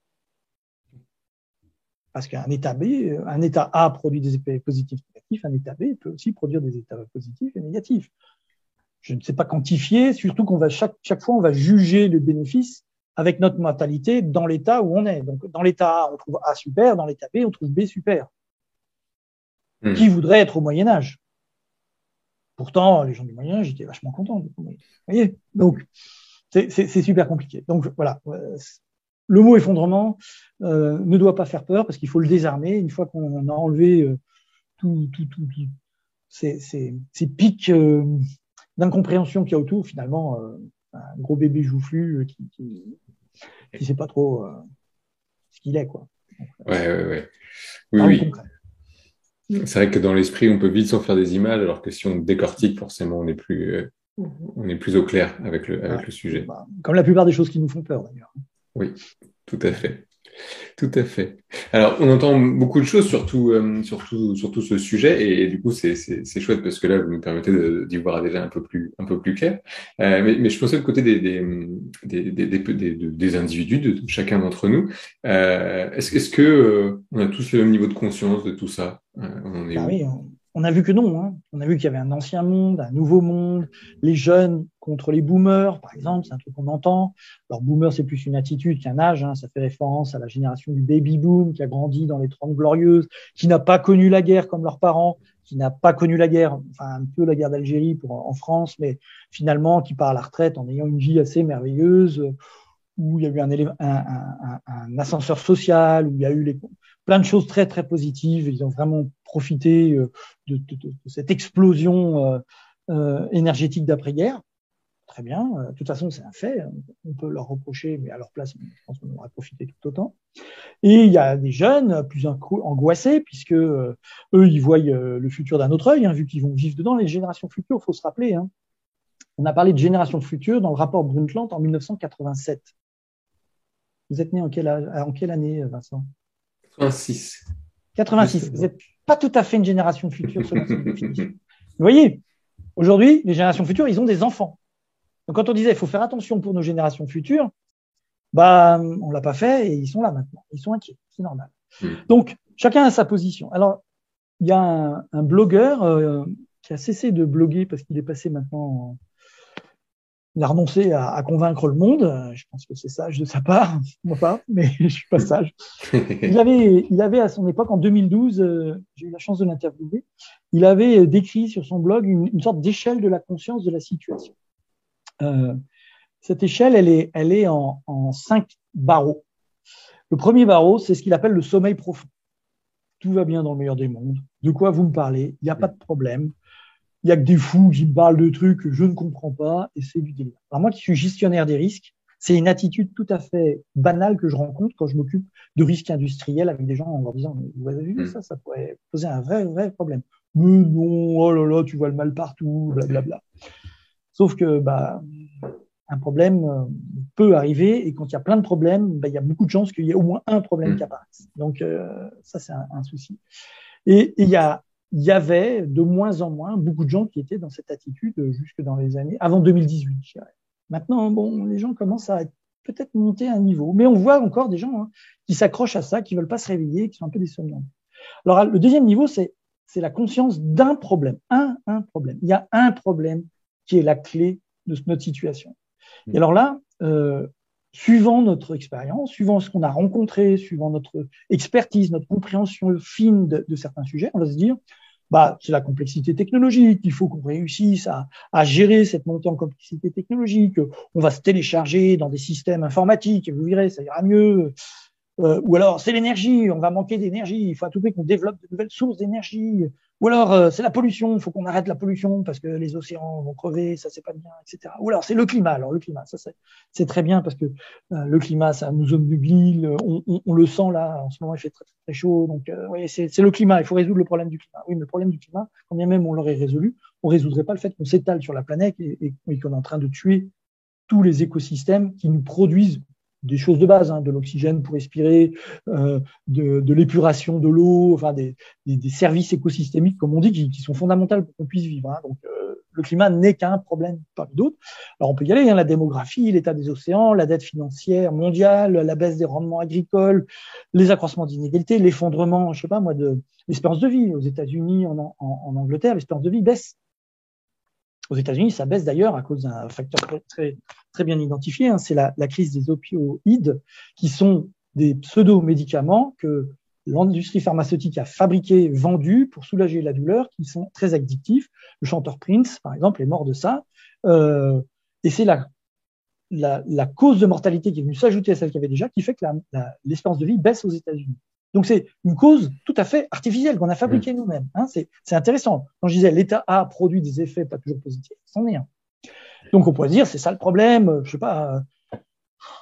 Parce qu'un état B, un état A produit des effets positifs et négatifs, un état B peut aussi produire des états positifs et négatifs. Je ne sais pas quantifier, surtout qu'on va chaque, chaque fois on va juger le bénéfice avec notre mentalité dans l'état où on est. Donc dans l'état A, on trouve A super, dans l'état B, on trouve B super. Hmm. Qui voudrait être au Moyen Âge? Pourtant, les gens du Moyen Âge étaient vachement contents. Vous voyez? Donc, c'est super compliqué. Donc voilà, le mot effondrement euh, ne doit pas faire peur parce qu'il faut le désarmer. Une fois qu'on a enlevé euh, tout, tout, tout, ces, ces, ces, pics euh, d'incompréhension qu'il y a autour, finalement, euh, un gros bébé joufflu qui, qui, qui sait pas trop ce qu'il est, quoi. ouais, ouais, ouais. Oui, oui. C'est vrai que dans l'esprit, on peut vite s'en faire des images, alors que si on décortique, forcément, on est plus, euh, on est plus au clair avec le, avec le sujet. Bah, comme la plupart des choses qui nous font peur, d'ailleurs. Oui, tout à fait. Tout à fait. Alors, on entend beaucoup de choses sur tout, euh, sur tout, ce sujet, et, du coup, c'est chouette parce que là, vous nous permettez d'y voir déjà un peu plus, un peu plus clair. Euh, mais, mais, je pensais du côté des, des, des, des, des individus, de, chacun d'entre nous. Euh, Est-ce est que euh, on a tous le même niveau de conscience de tout ça on est bah oui, on a vu que non. Hein. On a vu qu'il y avait un ancien monde, un nouveau monde, les jeunes contre les boomers, par exemple, c'est un truc qu'on entend. Alors, boomer, c'est plus une attitude qu'un âge. Hein. Ça fait référence à la génération du baby boom qui a grandi dans les Trente Glorieuses, qui n'a pas connu la guerre comme leurs parents, qui n'a pas connu la guerre, enfin un peu la guerre d'Algérie pour en France, mais finalement qui part à la retraite en ayant une vie assez merveilleuse, où il y a eu un, un, un, un ascenseur social, où il y a eu les, plein de choses très très positives. Ils ont vraiment profité euh, de, de, de cette explosion euh, euh, énergétique d'après-guerre. Très bien. De toute façon, c'est un fait. On peut leur reprocher, mais à leur place, je pense qu'on aurait profité tout autant. Et il y a des jeunes plus angoissés, puisque eux, ils voient le futur d'un autre œil, hein, vu qu'ils vont vivre dedans. Les générations futures, faut se rappeler. Hein. On a parlé de générations futures dans le rapport Brundtland en 1987. Vous êtes né en quelle, en quelle année, Vincent? 86. 86. Vous n'êtes pas tout à fait une génération future selon cette définition. Vous voyez, aujourd'hui, les générations futures, ils ont des enfants. Donc quand on disait il faut faire attention pour nos générations futures, bah on l'a pas fait et ils sont là maintenant. Ils sont inquiets, c'est normal. Hmm. Donc chacun a sa position. Alors il y a un, blogueur euh, qui a cessé de bloguer parce qu'il est passé maintenant il a renoncé à, à, convaincre le monde. Je pense que c'est sage de sa part, moi pas, mais je suis pas sage. Il avait, il avait à son époque, en 2012, euh, j'ai eu la chance de l'interviewer, il avait décrit sur son blog une, une sorte d'échelle de la conscience de la situation. Euh, cette échelle, elle est, elle est en, en cinq barreaux. Le premier barreau, c'est ce qu'il appelle le sommeil profond. Tout va bien dans le meilleur des mondes. De quoi vous me parlez? Il n'y a pas de problème il y a que des fous qui me parlent de trucs que je ne comprends pas et c'est du délire. Alors moi qui suis gestionnaire des risques, c'est une attitude tout à fait banale que je rencontre quand je m'occupe de risques industriels avec des gens en leur disant vous avez vu hmm. ça, ça pourrait poser un vrai vrai problème. Mais non, oh là là, tu vois le mal partout, blablabla. Sauf que bah un problème euh, peut arriver et quand il y a plein de problèmes, bah, il y a beaucoup de chances qu'il y ait au moins un problème hmm. qui apparaisse. Donc euh, ça c'est un, un, souci. Et il y a il y avait de moins en moins beaucoup de gens qui étaient dans cette attitude jusque dans les années avant 2018, je dirais. Maintenant, bon, les gens commencent à peut-être monter un niveau, mais on voit encore des gens hein, qui s'accrochent à ça, qui veulent pas se réveiller, qui sont un peu des somnambres. Alors, le deuxième niveau, c'est c'est la conscience d'un problème, un un problème. Il y a un problème qui est la clé de notre situation. Et mmh. alors là, euh, suivant notre expérience, suivant ce qu'on a rencontré, suivant notre expertise, notre compréhension fine de, certains sujets, on va se dire, bah, c'est la complexité technologique. Il faut qu'on réussisse à, à, gérer cette montée en complexité technologique. On va se télécharger dans des systèmes informatiques et vous verrez, ça ira mieux. Euh, ou alors c'est l'énergie, on va manquer d'énergie. Il faut à tout prix qu'on développe de nouvelles sources d'énergie. Ou alors, euh, c'est la pollution, il faut qu'on arrête la pollution parce que les océans vont crever, ça c'est pas bien, etc. Ou alors, c'est le climat. Alors, le climat, ça c'est très bien parce que euh, le climat, ça nous obnubile, on, on, le sent là, en ce moment il fait très très, chaud, donc euh, oui, c'est le climat, il faut résoudre le problème du climat. Oui, mais le problème du climat, quand bien même on l'aurait résolu, on résoudrait pas le fait qu'on s'étale sur la planète et, qu'on est en train de tuer tous les écosystèmes qui nous produisent des choses de base, hein, de l'oxygène pour respirer, euh, de, l'épuration de l'eau, enfin des, services écosystémiques, comme on dit, qui, sont fondamentaux pour qu'on puisse vivre. Hein. Donc, euh, le climat n'est qu'un problème parmi d'autres. Alors, on peut y aller, hein, la démographie, l'état des océans, la dette financière mondiale, la baisse des rendements agricoles, les accroissements d'inégalités, l'effondrement, je sais pas moi, de l'espérance de vie. Aux États-Unis, en, en, en Angleterre, l'espérance de vie baisse aux États-Unis, ça baisse d'ailleurs à cause d'un facteur très, très, bien identifié. Hein, c'est la, la, crise des opioïdes, qui sont des pseudo-médicaments que l'industrie pharmaceutique a fabriqués, vendus pour soulager la douleur, qui sont très addictifs. Le chanteur Prince, par exemple, est mort de ça. Euh, et c'est la, la, la, cause de mortalité qui est venue s'ajouter à celle qu'il y avait déjà, qui fait que l'espérance de vie baisse aux États-Unis. Donc c'est une cause tout à fait artificielle qu'on a fabriquée mmh. nous-mêmes. Hein. C'est intéressant. Quand je disais l'État a produit des effets pas toujours positifs, c'en est un. Donc on pourrait dire c'est ça le problème. Je sais pas, euh,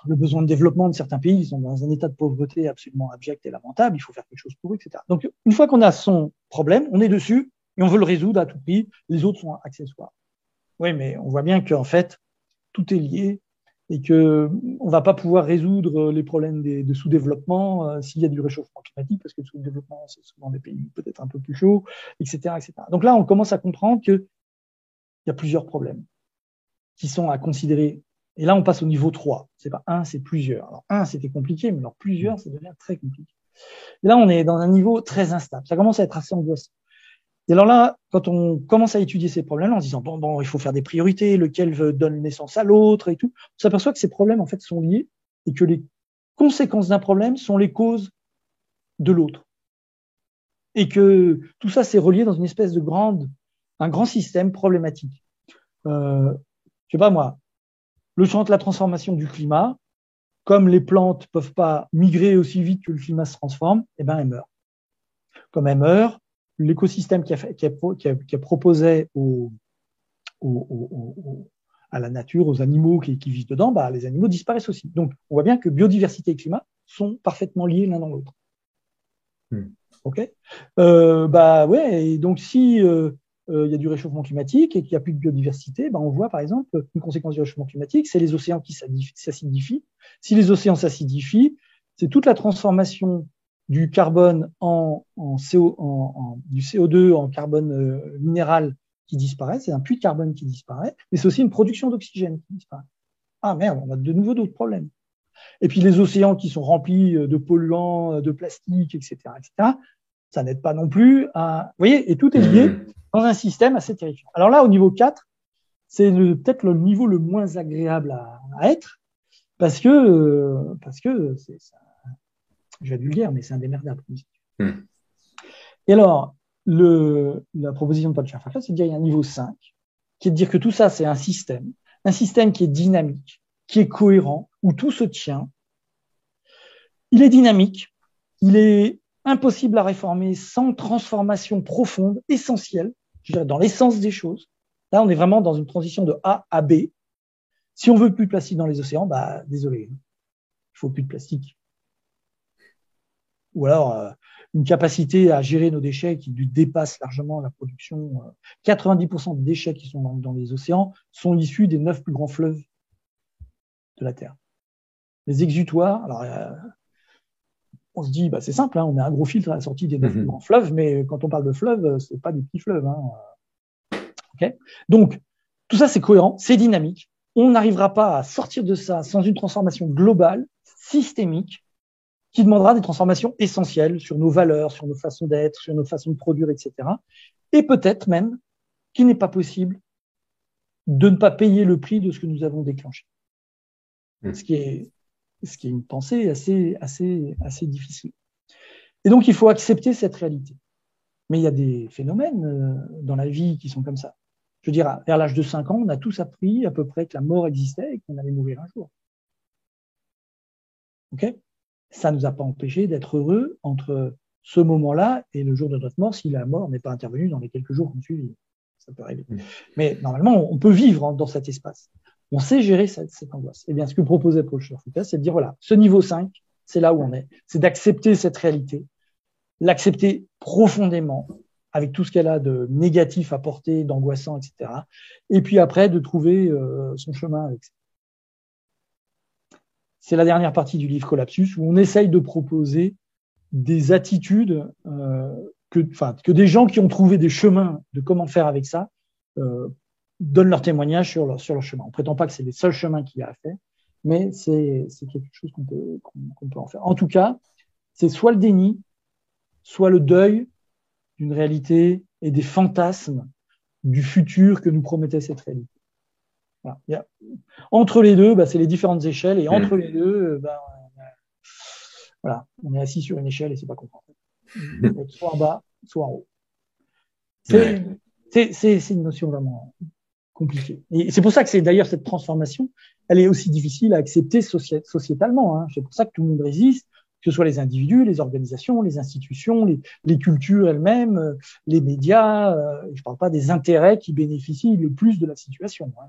le besoin de développement de certains pays, ils sont dans un état de pauvreté absolument abject et lamentable. Il faut faire quelque chose pour eux, etc. Donc une fois qu'on a son problème, on est dessus et on veut le résoudre à tout prix. Les autres sont accessoires. Oui, mais on voit bien qu'en fait tout est lié et que on va pas pouvoir résoudre les problèmes de sous-développement euh, s'il y a du réchauffement climatique, parce que le sous-développement, c'est souvent des pays peut-être un peu plus chauds, etc., etc. Donc là, on commence à comprendre qu'il y a plusieurs problèmes qui sont à considérer. Et là, on passe au niveau 3. C'est pas un, c'est plusieurs. Alors, un, c'était compliqué, mais alors plusieurs, ça devient très compliqué. Et là, on est dans un niveau très instable. Ça commence à être assez angoissant. Et alors là, quand on commence à étudier ces problèmes en se disant bon, bon, il faut faire des priorités, lequel donne naissance à l'autre et tout, on s'aperçoit que ces problèmes en fait sont liés et que les conséquences d'un problème sont les causes de l'autre. Et que tout ça c'est relié dans une espèce de grande, un grand système problématique. Euh, je sais pas moi, le champ de la transformation du climat, comme les plantes peuvent pas migrer aussi vite que le climat se transforme, eh ben elles meurent. Comme elles meurent, l'écosystème qui a, qui, a, qui, a, qui a, proposé au, au, à la nature, aux animaux qui, qui, vivent dedans, bah, les animaux disparaissent aussi. Donc, on voit bien que biodiversité et climat sont parfaitement liés l'un dans l'autre. Hmm. Ok? Euh, bah ouais. Et donc, si euh, euh, il y a du réchauffement climatique et qu'il n'y a plus de biodiversité, bah, on voit par exemple une conséquence du réchauffement climatique, c'est les océans qui s'acidifient. Si les océans s'acidifient, c'est toute la transformation du carbone en, en, CO, en, du CO2 en carbone euh, minéral qui disparaît, c'est un puits de carbone qui disparaît, mais c'est aussi une production d'oxygène qui disparaît. Ah merde, on a de nouveau d'autres problèmes. Et puis les océans qui sont remplis euh, de polluants, euh, de plastique, etc., etc., ça n'aide pas non plus à... Vous voyez, et tout est lié mmh. dans un système assez terrifiant. Alors là, au niveau 4, c'est peut-être le niveau le moins agréable à, à être, parce que parce que c'est ça je vais vulgaire, mais c'est un démerdable. Hmm. Et alors, le, la proposition de Paul Schaeffer, c'est de dire qu'il y a un niveau 5, qui est de dire que tout ça, c'est un système, un système qui est dynamique, qui est cohérent, où tout se tient. Il est dynamique, il est impossible à réformer sans transformation profonde, essentielle, je dirais dans l'essence des choses. Là, on est vraiment dans une transition de A à B. Si on veut plus de plastique dans les océans, bah désolé, il faut plus de plastique ou alors euh, une capacité à gérer nos déchets qui dépasse largement la production. 90% euh, des déchets qui sont dans, les océans sont issus des neuf plus grands fleuves de la Terre. Les exutoires, alors euh, on se dit, bah, c'est simple, hein, on met un gros filtre à la sortie des neuf mhm. plus grands fleuves, mais quand on parle de fleuves, c'est pas des petits fleuves. Hein. Donc, tout ça, c'est cohérent, c'est dynamique. On n'arrivera pas à sortir de ça sans une transformation globale, systémique, qui demandera des transformations essentielles sur nos valeurs, sur nos façons d'être, sur nos façons de produire, etc. Et peut-être même qu'il n'est pas possible de ne pas payer le prix de ce que nous avons déclenché. Mmh. Ce qui est, ce qui est une pensée assez, assez, assez difficile. Et donc, il faut accepter cette réalité. Mais il y a des phénomènes euh, dans la vie qui sont comme ça. Je veux dire, vers l'âge de 5 ans, on a tous appris à peu près que la mort existait et qu'on allait mourir un jour. OK? Ça ne nous a pas empêché d'être heureux entre ce moment-là et le jour de notre mort si la mort n'est pas intervenue dans les quelques jours qui ont suivi. Ça peut arriver. Mais normalement, on peut vivre dans cet espace. On sait gérer cette, angoisse. Eh bien, ce que proposait Paul Schurfouka, c'est de dire, voilà, ce niveau 5, c'est là où on est. C'est d'accepter cette réalité, l'accepter profondément, avec tout ce qu'elle a de négatif à porter, d'angoissant, etc. Et puis après, de trouver euh, son chemin avec ça. C'est la dernière partie du livre Collapsus, où on essaye de proposer des attitudes euh, que, des gens qui ont trouvé des chemins de comment faire avec ça euh, donnent leur témoignage sur leur, chemin. On prétend pas que c'est les seuls chemins qu'il y a à faire, mais c'est quelque chose qu'on peut, peut en faire. En tout cas, c'est soit le déni, soit le deuil d'une réalité et des fantasmes du futur que nous promettait cette réalité. Voilà. Entre les deux, bah, c'est les différentes échelles, et entre mmh. les deux, bah, voilà, on est assis sur une échelle et c'est pas confortable. soit en bas, soit en haut. C'est une notion vraiment compliquée. Et c'est pour ça que c'est d'ailleurs cette transformation, elle est aussi difficile à accepter sociétalement. Hein. C'est pour ça que tout le monde résiste, que ce soit les individus, les organisations, les institutions, les, les cultures elles-mêmes, euh, les médias. Euh, je ne parle pas des intérêts qui bénéficient le plus de la situation. Hein.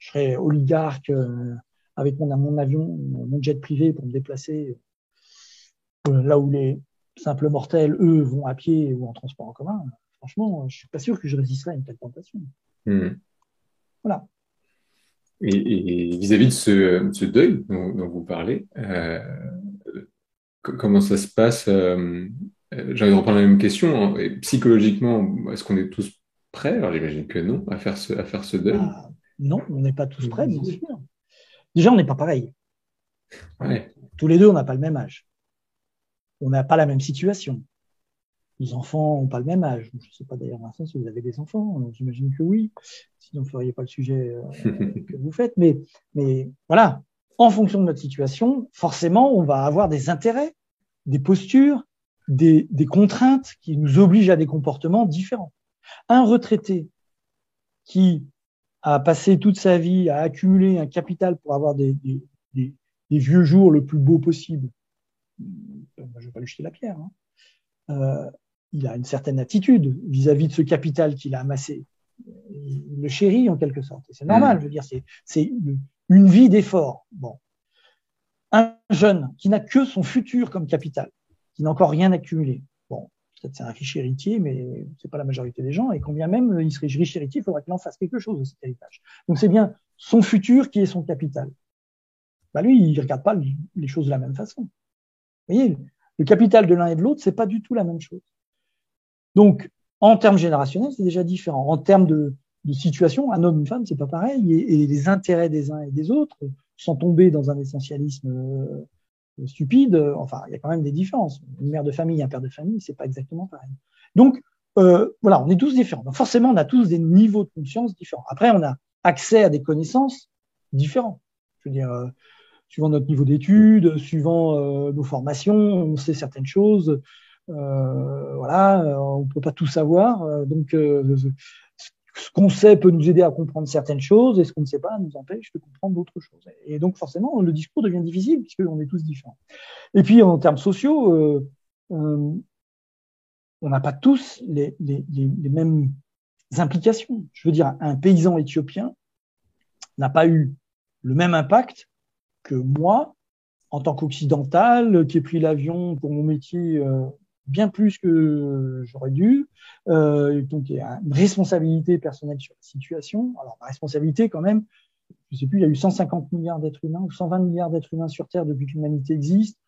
Je serais oligarque euh, avec mon, mon, avion, mon jet privé pour me déplacer là où les simples mortels, eux, vont à pied ou en transport en commun. Franchement, je suis pas sûr que je résisterais à une telle tentation. Hmm. Voilà. Et vis-à-vis de ce, deuil dont, vous parlez, euh, comment ça se passe euh, J'ai envie de reprendre la même question. Psychologiquement, est-ce qu'on est tous prêts? Alors j'imagine que non, à faire ce, à faire ce deuil. Ah, non, on n'est pas tous prêts, bien sûr. Déjà, on n'est pas pareil. Tous les deux, on n'a pas le même âge. On n'a pas la même situation. Les enfants n'ont pas le même âge. Je ne sais pas d'ailleurs, Vincent, si vous avez des enfants. J'imagine que oui. Sinon, vous ne feriez pas le sujet euh, que vous faites. Mais, mais voilà, en fonction de notre situation, forcément, on va avoir des intérêts, des postures, des, contraintes qui nous obligent à des comportements différents. Un retraité qui a passé toute sa vie à accumuler un capital pour avoir des, vieux jours le plus beau possible, je ne vais pas lui jeter la pierre, hein. euh, il a une certaine attitude vis-à-vis de ce capital qu'il a amassé. Il le chérit en quelque sorte. C'est normal, mmh. je veux dire, c'est une vie d'effort. Bon. Un jeune qui n'a que son futur comme capital, qui n'a encore rien accumulé. Peut-être c'est un riche héritier, mais c'est pas la majorité des gens. Et combien même il serait riche héritier, il faudrait qu'il en fasse quelque chose de cet héritage. Donc c'est bien son futur qui est son capital. Bah lui, il regarde pas les choses de la même façon. Vous voyez, le capital de l'un et de l'autre, c'est pas du tout la même chose. Donc, en termes générationnels, c'est déjà différent. En termes de, de situation, un homme, une femme, c'est pas pareil, et, les intérêts des uns et des autres, sans tomber dans un essentialisme euh, stupide, enfin, il y a quand même des différences. Une mère de famille, un père de famille, c'est pas exactement pareil. Donc, euh, voilà, on est tous différents. Donc, forcément, on a tous des niveaux de conscience différents. Après, on a accès à des connaissances différents. Je veux dire, euh, suivant notre niveau d'études, suivant euh, nos formations, on sait certaines choses. Euh, voilà, on peut pas tout savoir. donc, ce qu'on sait peut nous aider à comprendre certaines choses et ce qu'on ne sait pas nous empêche de comprendre d'autres choses. Et donc forcément, le discours devient difficile puisqu'on est tous différents. Et puis en termes sociaux, euh, euh, on n'a pas tous les, mêmes implications. Je veux dire, un paysan éthiopien n'a pas eu le même impact que moi, en tant qu'occidental, qui ai pris l'avion pour mon métier euh, bien plus que j'aurais dû. Euh, donc, il y a une responsabilité personnelle sur la situation. Alors, ma responsabilité, quand même, je sais plus, il y a eu 150 milliards d'êtres humains ou 120 milliards d'êtres humains sur Terre depuis que l'humanité existe.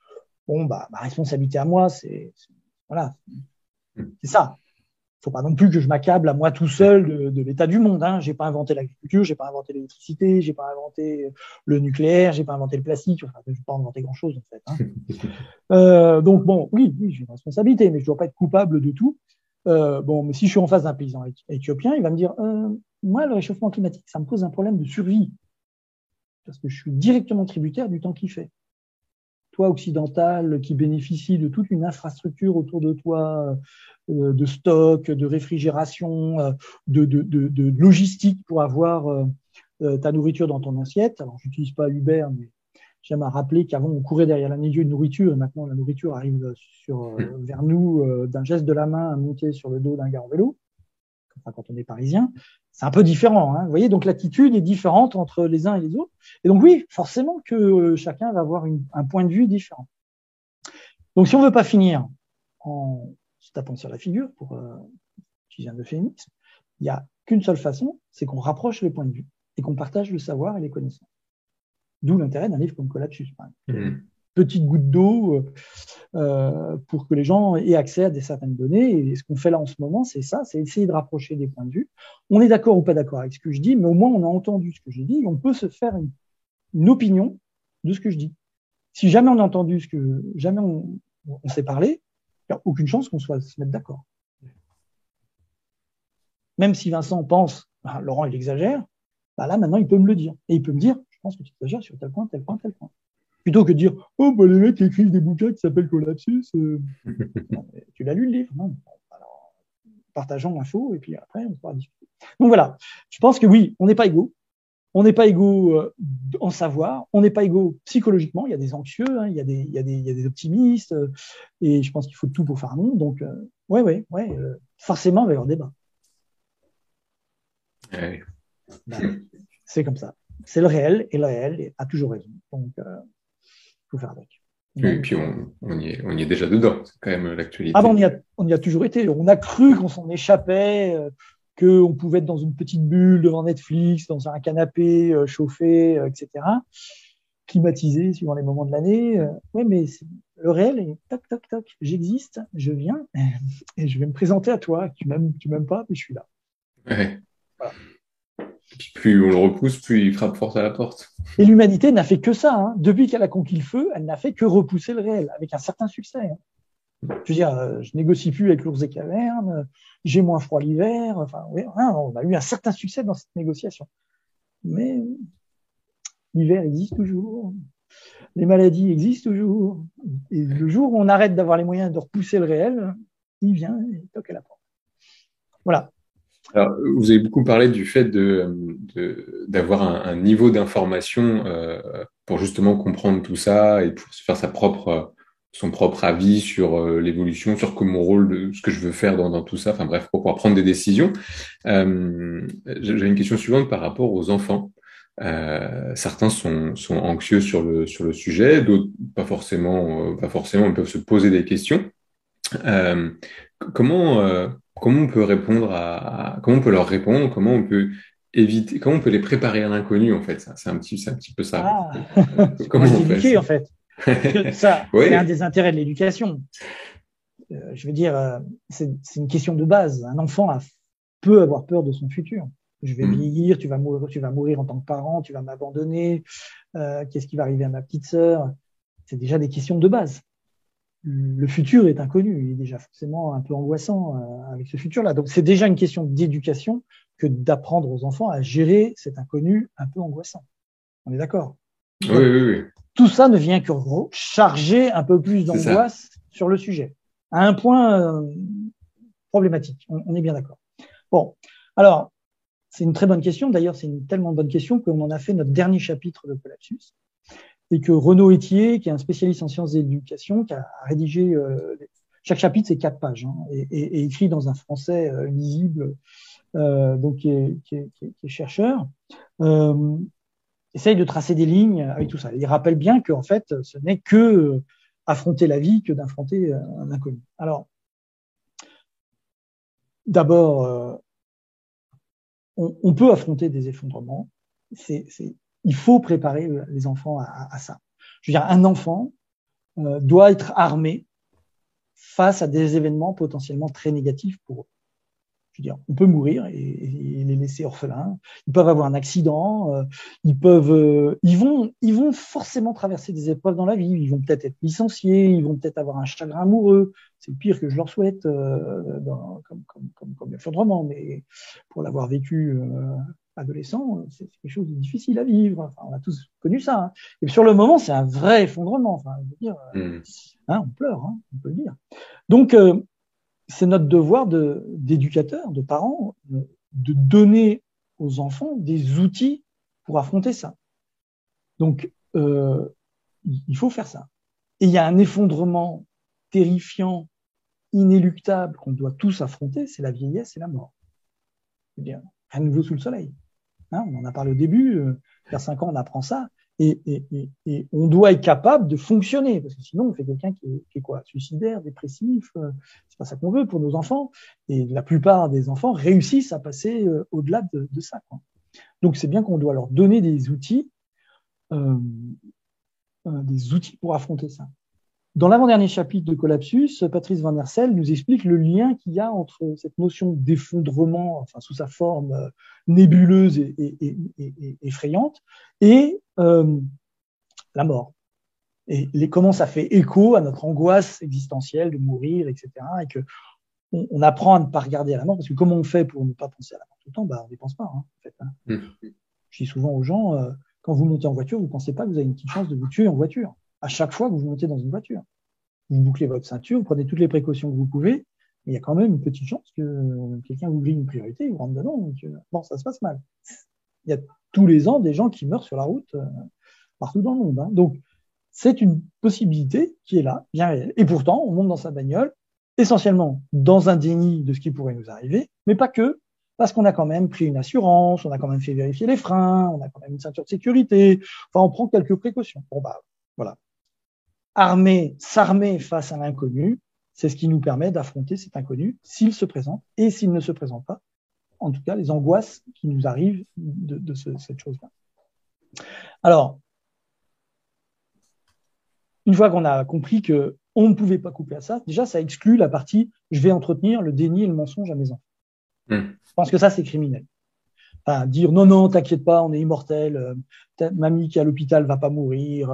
Bon, bah, ma responsabilité à moi, c'est, voilà, c'est ça faut pas non plus que je m'accable à moi tout seul de, de l'état du monde. Hein. J'ai pas inventé l'agriculture, j'ai pas inventé l'électricité, j'ai pas inventé le nucléaire, j'ai pas inventé le plastique. Enfin, je n'ai pas inventé grand chose en fait. Hein. euh, donc bon, oui, oui, j'ai une responsabilité, mais je dois pas être coupable de tout. Euh, bon, mais si je suis en face d'un paysan éthiopien, il va me dire, euh, moi, le réchauffement climatique, ça me pose un problème de survie parce que je suis directement tributaire du temps qu'il fait toi occidental qui bénéficie de toute une infrastructure autour de toi, euh, de stock, de réfrigération, euh, de, logistique pour avoir euh, ta nourriture dans ton assiette. Alors, j'utilise pas Uber, mais j'aime à rappeler qu'avant, on courait derrière la de nourriture, et maintenant, la nourriture arrive sur, vers nous d'un geste de la main à monter sur le dos d'un gars en vélo, quand on est parisien c'est un peu différent. Hein. Vous voyez, donc l'attitude est différente entre les uns et les autres. Et donc oui, forcément que euh, chacun va avoir un point de vue différent. Donc si on veut pas finir en se tapant sur la figure, pour euh, utiliser un euphémisme, il y a qu'une seule façon, c'est qu'on rapproche les points de vue et qu'on partage le savoir et les connaissances. D'où l'intérêt d'un livre comme Collapsus. Mmh. Petite goutte d'eau euh, pour que les gens aient accès à des certaines données. Et ce qu'on fait là en ce moment, c'est ça, c'est essayer de rapprocher des points de vue. On est d'accord ou pas d'accord avec ce que je dis, mais au moins on a entendu ce que j'ai dit. Et on peut se faire une, opinion de ce que je dis. Si jamais on a entendu ce que jamais on, on s'est parlé, il n'y a aucune chance qu'on soit se mettre d'accord. Même si Vincent pense, bah, Laurent il exagère, bah là maintenant il peut me le dire. Et il peut me dire, je pense que tu exagères sur tel point, tel point, tel point. Plutôt que de dire, oh bah les mecs écrivent des bouquins qui s'appellent Collapsus. Euh. tu l'as lu le livre? Non. Alors, partageons l'info et puis après on pourra discuter. Donc voilà, je pense que oui, on n'est pas égaux. On n'est pas égaux euh, en savoir, on n'est pas égaux psychologiquement. Il y a des anxieux, hein, il, y a des, il, y a des, il y a des optimistes, euh, et je pense qu'il faut tout pour faire un monde. Donc, ouais, ouais, ouais, forcément, il va y avoir débat. Bah, c'est comme ça. C'est le réel, et le réel a toujours raison. Donc, faire avec. et puis on, on, y est, on, y est, déjà dedans, c'est quand même l'actualité. Ah ben on, y a, on y a toujours été. On a cru qu'on s'en échappait, qu'on pouvait être dans une petite bulle devant Netflix, dans un canapé euh, chauffé, euh, etc., climatisé suivant les moments de l'année. Euh. oui, mais le réel est toc, toc, toc. J'existe, je viens et je vais me présenter à toi. Tu m'aimes, tu m'aimes pas, mais je suis là. Ouais. Plus on le repousse, plus il frappe fort à la porte. Et l'humanité n'a fait que ça. Hein. Depuis qu'elle a conquis le feu, elle n'a fait que repousser le réel, avec un certain succès. Hein. Je veux dire, euh, je négocie plus avec l'ours des cavernes, j'ai moins froid l'hiver. Enfin, oui, hein, on a eu un certain succès dans cette négociation. Mais l'hiver existe toujours, les maladies existent toujours. Et le jour où on arrête d'avoir les moyens de repousser le réel, il vient et toque à la porte. Voilà. Alors, vous avez beaucoup parlé du fait d'avoir un, un, niveau d'information euh, pour justement comprendre tout ça et pour se faire sa propre son propre avis sur euh, l'évolution, sur mon rôle, de ce que je veux faire dans, dans, tout ça, enfin bref, pour pouvoir prendre des décisions. Euh, J'ai une question suivante par rapport aux enfants. Euh, certains sont, sont, anxieux sur le, sur le sujet, d'autres pas forcément, euh, pas forcément, ils peuvent se poser des questions. Euh, comment, comment on peut répondre à, comment on peut leur répondre, comment on peut éviter, comment on peut les préparer à l'inconnu en fait, c'est un petit, c'est un petit peu ça. Ah. comment on fait en fait ça, c'est un des intérêts de l'éducation. Euh, je veux dire, euh, c'est une question de base. Un enfant a, peut avoir peur de son futur. Je vais mm. vieillir, tu vas mourir, tu vas mourir en tant que parent, tu vas m'abandonner. Euh, Qu'est-ce qui va arriver à ma petite sœur? C'est déjà des questions de base. Le futur est inconnu, il est déjà forcément un peu angoissant euh, avec ce futur-là. Donc c'est déjà une question d'éducation que d'apprendre aux enfants à gérer cet inconnu un peu angoissant. On est d'accord? Oui, oui, oui tout ça ne vient que charger un peu plus d'angoisse sur le sujet, à un point euh, problématique. On, est bien d'accord. Bon, alors, c'est une très bonne question. D'ailleurs, c'est une tellement bonne question qu'on en a fait notre dernier chapitre de Collapsus et que Renaud Etier, qui est un spécialiste en sciences et d'éducation, qui a rédigé euh, chaque chapitre, c'est quatre pages, hein, et, écrit dans un français euh, lisible, donc qui est, qui, est, qui est, chercheur essaye de tracer des lignes avec tout ça. Il rappelle bien qu'en fait, ce n'est que euh, affronter la vie que d'affronter euh, un inconnu. Alors, d'abord, euh, on, peut affronter des effondrements. C'est, il faut préparer les enfants à, ça. Je veux dire, un enfant doit être armé face à des événements potentiellement très négatifs pour eux. Je veux dire, on peut mourir et, les laisser orphelins. Ils peuvent avoir un accident. Euh, ils peuvent, euh, ils vont, ils vont forcément traverser des épreuves dans la vie. Ils vont peut-être être licenciés. Ils vont peut-être avoir un chagrin amoureux. C'est le pire que je leur souhaite, euh, dans, comme, comme, comme, comme. Mais pour l'avoir vécu euh, adolescent, c'est quelque chose de difficile à vivre. Enfin, on a tous connu ça. Hein. Et sur le moment, c'est un vrai effondrement. Enfin, je veux dire, mmh. hein, on pleure, hein, on peut le dire. Donc c'est notre devoir d'éducateurs, de, parents, de donner aux enfants des outils pour affronter ça. Donc, euh, il faut faire ça. Et il y a un effondrement terrifiant, inéluctable qu'on doit tous affronter, c'est la vieillesse et la mort. Eh bien, de nouveau sous le soleil. Hein, on en a parlé au début, euh, vers cinq ans, on apprend ça. Et, et, et, on doit être capable de fonctionner, parce que sinon on fait quelqu'un qui, est, qui est quoi Suicidaire, dépressif, euh, c'est pas ça qu'on veut pour nos enfants. Et la plupart des enfants réussissent à passer euh, au-delà de, de, ça. Quoi. Donc c'est bien qu'on doit leur donner des outils euh, des outils pour affronter ça. Dans l'avant-dernier chapitre de Collapsus, Patrice Van Hersel nous explique le lien qu'il y a entre cette notion d'effondrement, enfin sous sa forme euh, nébuleuse et, et, et, effrayante, et euh, la mort. Et les, comment ça fait écho à notre angoisse existentielle de mourir, etc. Et que on, on, apprend à ne pas regarder à la mort, parce que comment on fait pour ne pas penser à la mort tout le temps? Bah, On n'y pense pas. Hein, en fait, hein. Mmh. Je dis souvent aux gens, euh, quand vous montez en voiture, vous ne pensez pas que vous avez une petite chance de vous tuer en voiture à chaque fois que vous montez dans une voiture. Vous bouclez votre ceinture, vous prenez toutes les précautions que vous pouvez, il y a quand même une petite chance que quelqu'un oublie une priorité, vous rentre dedans. Donc, bon, ça se passe mal. Il y a tous les ans des gens qui meurent sur la route euh, partout dans le monde. Hein. Donc, c'est une possibilité qui est là, bien réelle. Et pourtant, on monte dans sa bagnole, essentiellement dans un déni de ce qui pourrait nous arriver, mais pas que, parce qu'on a quand même pris une assurance, on a quand même fait vérifier les freins, on a quand même une ceinture de sécurité, enfin, on prend quelques précautions. Bon, bah, voilà. Armer, s'armer face à l'inconnu, c'est ce qui nous permet d'affronter cet inconnu s'il se présente et s'il ne se présente pas. En tout cas, les angoisses qui nous arrivent de, de ce, cette chose-là. Alors, une fois qu'on a compris que on ne pouvait pas couper à ça, déjà, ça exclut la partie je vais entretenir le déni et le mensonge à mes enfants. Mmh. Je pense que ça, c'est criminel. Enfin, dire non, non, t'inquiète pas, on est immortel, euh, ta mamie qui est à l'hôpital va pas mourir,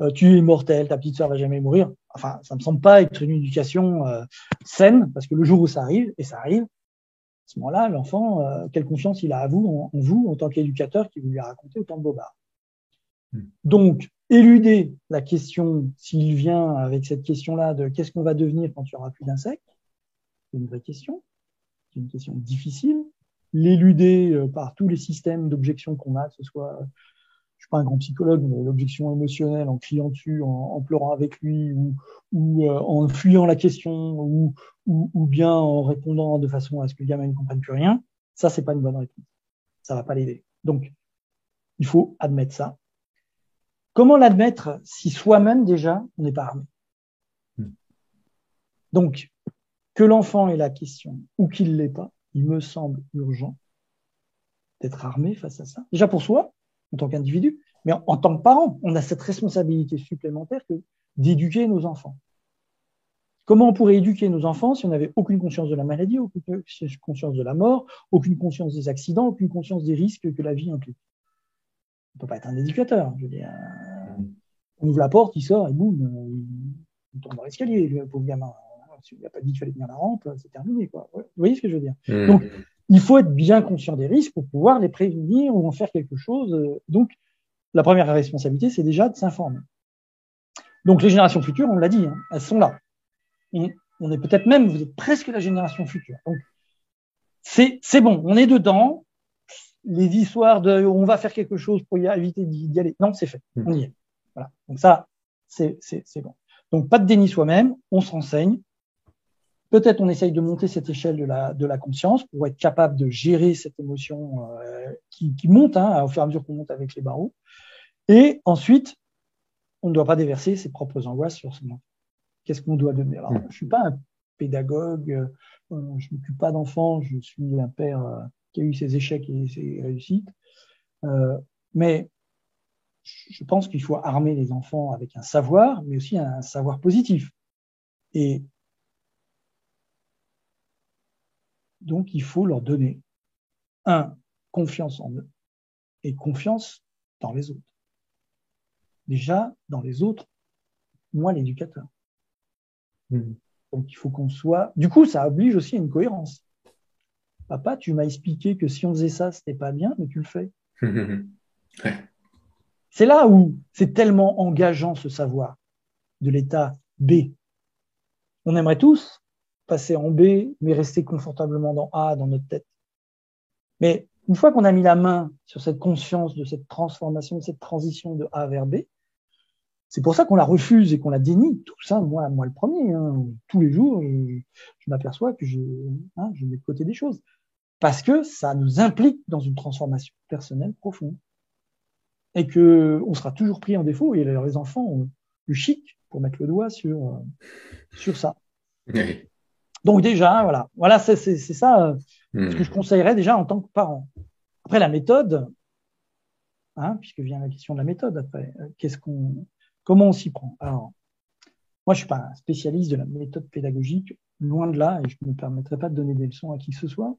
euh, tu es immortel, ta petite sœur va jamais mourir. Enfin, ça me semble pas être une éducation euh, saine, parce que le jour où ça arrive, et ça arrive, à ce moment-là, l'enfant, euh, quelle confiance il a à vous, en, vous, en tant qu'éducateur, qui vous lui a raconté autant de bobards. Hmm. Donc, éluder la question, s'il vient avec cette question-là de qu'est-ce qu'on va devenir quand il y aura plus d'insectes, c'est une vraie question, c'est une question difficile, l'éluder euh, par tous les systèmes d'objection qu'on a, que ce soit, je suis pas un grand psychologue, mais l'objection émotionnelle en criant dessus, en, en, pleurant avec lui, ou, ou euh, en fuyant la question, ou, ou, ou, bien en répondant de façon à ce que le gamin ne comprenne plus rien, ça, c'est pas une bonne réponse. Ça va pas l'aider. Donc, il faut admettre ça. Comment l'admettre si soi-même, déjà, on n'est pas armé? Hmm. Donc, que l'enfant ait la question ou qu'il l'ait pas, il me semble urgent d'être armé face à ça. Déjà pour soi, en tant qu'individu, mais en, tant que parent, on a cette responsabilité supplémentaire que d'éduquer nos enfants. Comment on pourrait éduquer nos enfants si on n'avait aucune conscience de la maladie, aucune conscience de la mort, aucune conscience des accidents, aucune conscience des risques que la vie implique? On ne peut pas être un éducateur. Je veux dire, on ouvre la porte, il sort et boum, il tombe dans l'escalier, le pauvre gamin il n'a pas dit qu'il fallait tenir la rampe, c'est terminé. Quoi. Vous voyez ce que je veux dire? Mmh. Donc, il faut être bien conscient des risques pour pouvoir les prévenir ou en faire quelque chose. Donc, la première responsabilité, c'est déjà de s'informer. Donc, les générations futures, on l'a dit, hein, elles sont là. on est peut-être même, vous êtes presque la génération future. Donc, c'est, c'est bon, on est dedans. Les histoires de on va faire quelque chose pour y éviter d'y aller. Non, c'est fait. Mmh. On y est. Voilà. Donc ça, c'est, c'est, c'est bon. Donc pas de déni soi-même, on se renseigne, Peut-être on essaye de monter cette échelle de la, conscience pour être capable de gérer cette émotion euh, qui, monte hein, au fur et à mesure qu'on monte avec les barreaux. Et ensuite, on ne doit pas déverser ses propres angoisses sur son enfant. Qu'est-ce qu'on doit donner Alors, Je suis pas un pédagogue, euh, je m'occupe pas d'enfants, je suis un père euh, qui a eu ses échecs et ses réussites. Euh, mais je pense qu'il faut armer les enfants avec un savoir, mais aussi un savoir positif. Et Donc, il faut leur donner, un, confiance en eux et confiance dans les autres. Déjà, dans les autres, moi, l'éducateur. Mmh. Donc, il faut qu'on soit. Du coup, ça oblige aussi à une cohérence. Papa, tu m'as expliqué que si on faisait ça, c'était pas bien, mais tu le fais. C'est là où c'est tellement engageant ce savoir de l'état B. On aimerait tous passer en B, mais rester confortablement dans A, dans notre tête. Mais une fois qu'on a mis la main sur cette conscience de cette transformation, de cette transition de A vers B, c'est pour ça qu'on la refuse et qu'on la dénie. Tout ça, moi, moi le premier, hein, tous les jours, je, m'aperçois que je, hein, je mets de côté des choses. Parce que ça nous implique dans une transformation personnelle profonde. Et que on sera toujours pris en défaut. Et les enfants ont le chic pour mettre le doigt sur, euh, sur ça. Donc déjà, voilà, voilà, c'est ça euh, ce que je hmm. conseillerais déjà en tant que parent. Après la méthode, hein, puisque vient la question de la méthode après. Euh, qu'est-ce qu'on, comment on s'y prend? Alors, moi, je suis pas un spécialiste de la méthode pédagogique, loin de là, et je ne me permettrai pas de donner des leçons à qui que ce soit.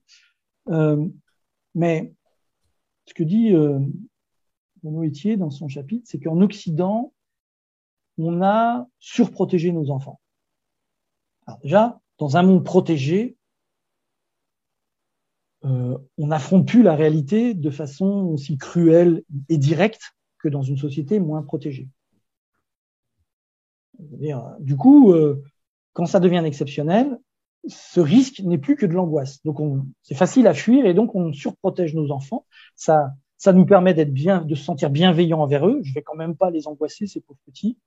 Euh, mais ce que dit euh, Etier dans son chapitre, c'est qu'en Occident, on a surprotégé nos enfants. Alors déjà, dans un monde protégé, euh, on n'affronte plus la réalité de façon aussi cruelle et directe que dans une société moins protégée. Du coup, euh, quand ça devient exceptionnel, ce risque n'est plus que de l'angoisse. Donc, c'est facile à fuir et donc on surprotège nos enfants. Ça, ça nous permet d'être bien, de se sentir bienveillant envers eux. Je vais quand même pas les angoisser, ces pauvres petits.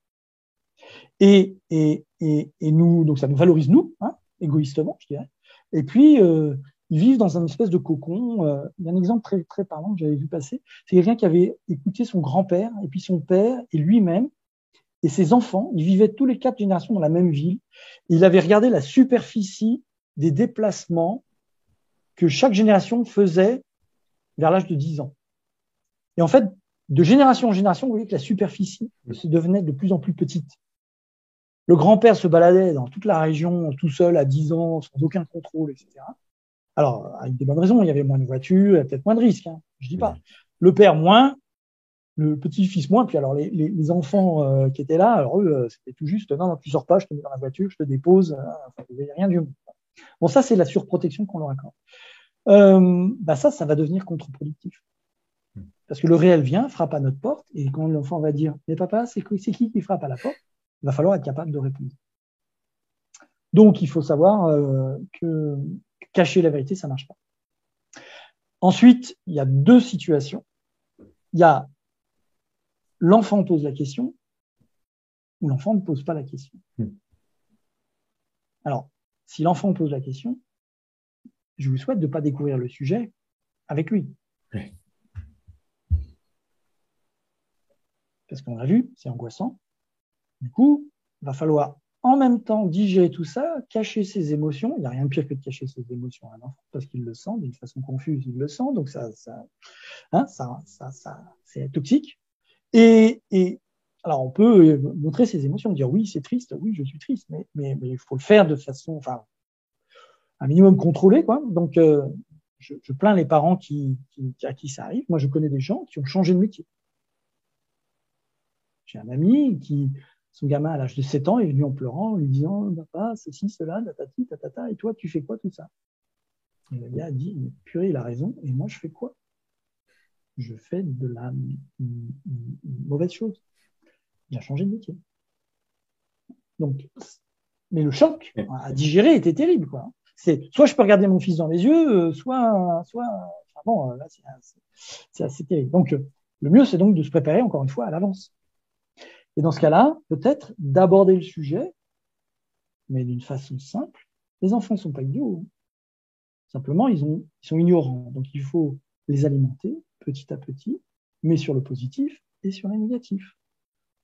Et, et, et, et nous, donc ça nous valorise nous, hein, égoïstement, je dirais. Et puis, euh, ils vivent dans un espèce de cocon. Euh, il y a un exemple très, très parlant que j'avais vu passer. C'est quelqu'un qui avait écouté son grand-père et puis son père et lui-même et ses enfants. Ils vivaient tous les quatre générations dans la même ville. il avait regardé la superficie des déplacements que chaque génération faisait vers l'âge de 10 ans. Et en fait, de génération en génération, vous voyez que la superficie se devenait de plus en plus petite. Le grand-père se baladait dans toute la région tout seul à 10 ans, sans aucun contrôle, etc. Alors, avec des bonnes raisons, il y avait moins de voitures, peut-être moins de risques, hein, je dis pas. Le père moins, le petit-fils moins, puis alors les, les, enfants euh, qui étaient là, alors eux, euh, c'était tout juste, non, non, tu sors pas, je te mets dans la voiture, je te dépose, euh, enfin, il n'y rien du tout. Bon, ça, c'est la surprotection qu'on leur accorde. Euh, bah ça, ça va devenir contre-productif. Parce que le réel vient, frappe à notre porte, et quand l'enfant va dire, mais papa, c'est qui qui frappe à la porte? Il va falloir être capable de répondre. Donc, il faut savoir euh, que cacher la vérité, ça marche pas. Ensuite, il y a deux situations. Il y a l'enfant pose la question ou l'enfant ne pose pas la question. Hmm. Alors, si l'enfant pose la question, je vous souhaite de ne pas découvrir le sujet avec lui. Parce qu'on a vu, c'est angoissant. Du coup, il va falloir en même temps digérer tout ça, cacher ses émotions. Il n'y a rien de pire que de cacher ses émotions à un enfant parce qu'il le sent d'une façon confuse, il le sent, donc ça, ça, hein, ça, ça, ça c'est toxique. Et, et, alors on peut montrer ses émotions, dire oui, c'est triste, oui, je suis triste, mais, mais, il faut le faire de façon, enfin, un minimum contrôlé, quoi. Donc, euh, je, je, plains les parents qui, à qui ça arrive. Moi, je connais des gens qui ont changé de métier. J'ai un ami qui, son gamin, à l'âge de 7 ans, est venu en pleurant, en lui disant Papa, ceci, cela, tatati, tatata, et toi, tu fais quoi tout ça? Et le gars a dit Purée, il a raison, et moi, je fais quoi? Je fais de la mauvaise chose. Il a changé de métier. Donc, mais le choc à digérer était terrible, quoi. C'est soit je peux regarder mon fils dans les yeux, soit, soit, enfin bon, là, c'est assez terrible. Donc, le mieux, c'est donc de se préparer encore une fois à l'avance. Et dans ce cas-là, peut-être d'aborder le sujet, mais d'une façon simple. Les enfants ne sont pas idiots. Simplement, ils, ont, ils sont ignorants. Donc, il faut les alimenter petit à petit, mais sur le positif et sur le négatif.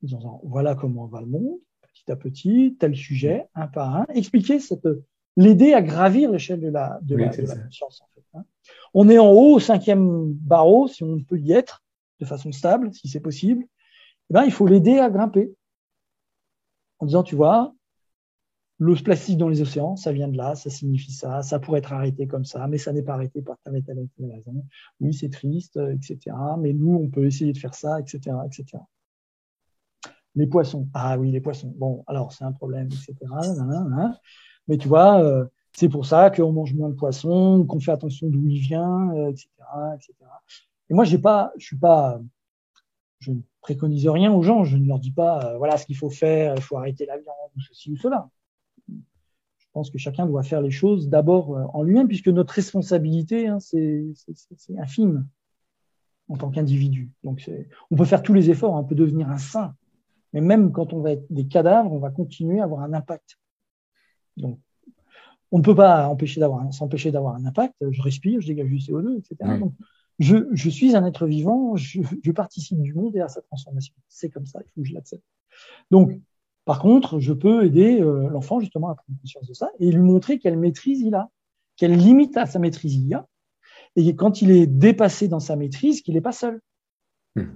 Disant, voilà comment va le monde, petit à petit, tel sujet, un par un. Expliquer cette, l'aider à gravir l'échelle de la, de la, conscience, en fait. Hein. On est en haut au cinquième barreau, si on peut y être, de façon stable, si c'est possible. Eh ben, il faut l'aider à grimper. En disant, tu vois, le plastique dans les océans, ça vient de là, ça signifie ça, ça pourrait être arrêté comme ça, mais ça n'est pas arrêté par telle et telle, raison. Oui, c'est triste, etc. Mais nous, on peut essayer de faire ça, etc., etc. Les poissons. Ah oui, les poissons. Bon, alors c'est un problème, etc. Mais tu vois, euh, c'est pour ça qu'on mange moins de poissons, qu'on fait attention d'où il vient, etc., euh, etc. Et moi, j'ai pas, je suis pas, je ne préconise rien aux gens. Je ne leur dis pas, euh, voilà ce qu'il faut faire, il faut arrêter la viande ou ceci ou cela. Je pense que chacun doit faire les choses d'abord euh, en lui-même, puisque notre responsabilité, hein, c'est infime en tant qu'individu. Donc, on peut faire tous les efforts, on peut devenir un saint, mais même quand on va être des cadavres, on va continuer à avoir un impact. Donc, on ne peut pas s'empêcher d'avoir un impact. Je respire, je dégage du CO2, etc je, suis un être vivant, je, participe du monde et à sa transformation. C'est comme ça, il faut que je l'accepte. Donc, par contre, je peux aider euh, l'enfant justement à prendre conscience de ça et lui montrer quelle maîtrise il a, quelle limite à sa maîtrise il y a, et quand il est dépassé dans sa maîtrise, qu'il n'est pas seul. Hmm.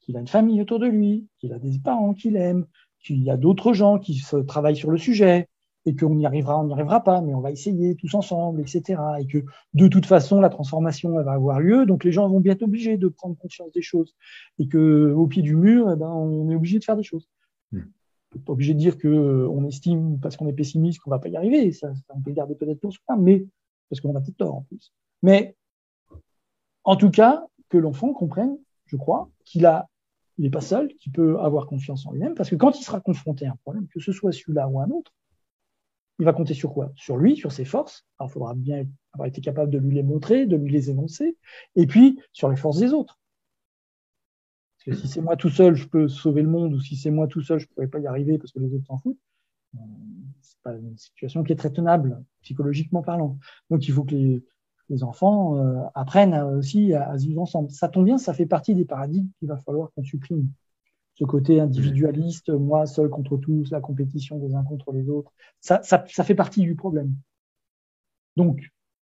Qu'il a une famille autour de lui, qu'il a des parents qu'il aime, qu'il y a d'autres gens qui se travaillent sur le sujet, et qu'on y arrivera, on n'y arrivera pas, mais on va essayer tous ensemble, etc. Et que de toute façon, la transformation elle va avoir lieu, donc les gens vont bien être obligés de prendre conscience des choses, et que au pied du mur, eh ben, on est obligé de faire des choses. Hmm. On n'est pas obligé de dire que euh, on estime parce qu'on est pessimiste qu'on va pas y arriver, ça, on peut le garder peut-être pour soi, mais parce qu'on a peut-être tort en plus. Mais en tout cas, que l'enfant comprenne, je crois, qu'il a il n'est pas seul, qu'il peut avoir confiance en lui-même, parce que quand il sera confronté à un problème, que ce soit celui-là ou un autre, il va compter sur quoi? Sur lui, sur ses forces. Il faudra bien avoir été capable de lui les montrer, de lui les énoncer, et puis sur les forces des autres. Parce que si c'est moi tout seul, je peux sauver le monde, ou si c'est moi tout seul, je ne pourrais pas y arriver parce que les autres s'en foutent. Euh, c'est pas une situation qui est très tenable, psychologiquement parlant. Donc, il faut que les, enfants euh, apprennent aussi à, à, vivre ensemble. Ça tombe bien, ça fait partie des paradigmes qu'il va falloir qu'on supprime ce côté individualiste, moi seul contre tous, la compétition des uns contre les autres, ça, ça, ça fait partie du problème. Donc,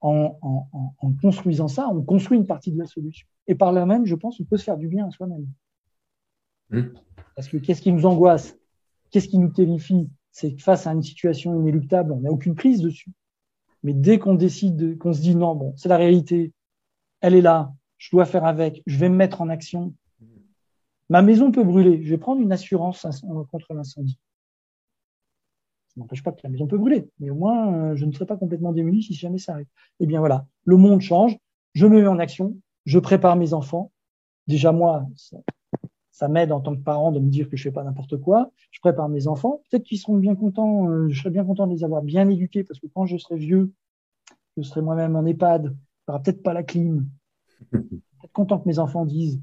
en, en, en, construisant ça, on construit une partie de la solution. Et par là même, je pense, on peut se faire du bien à soi-même. Mmh. Parce que qu'est-ce qui nous angoisse Qu'est-ce qui nous terrifie C'est que face à une situation inéluctable, on n'a aucune prise dessus. Mais dès qu'on décide, qu'on se dit non, bon, c'est la réalité, elle est là, je dois faire avec, je vais me mettre en action, Ma maison peut brûler. Je vais prendre une assurance contre l'incendie. Ça n'empêche pas que la maison peut brûler, mais au moins, euh, je ne serai pas complètement démuni si jamais ça arrive. Eh bien voilà, le monde change, je me mets en action, je prépare mes enfants. Déjà moi, ça, m'aide en tant que parent de me dire que je fais pas n'importe quoi. Je prépare mes enfants. Peut-être qu'ils seront bien contents. Euh, je serai bien content de les avoir bien éduqués parce que quand je serai vieux, je serai moi-même en EHPAD. Il n'y aura peut-être pas la clim. être content que mes enfants disent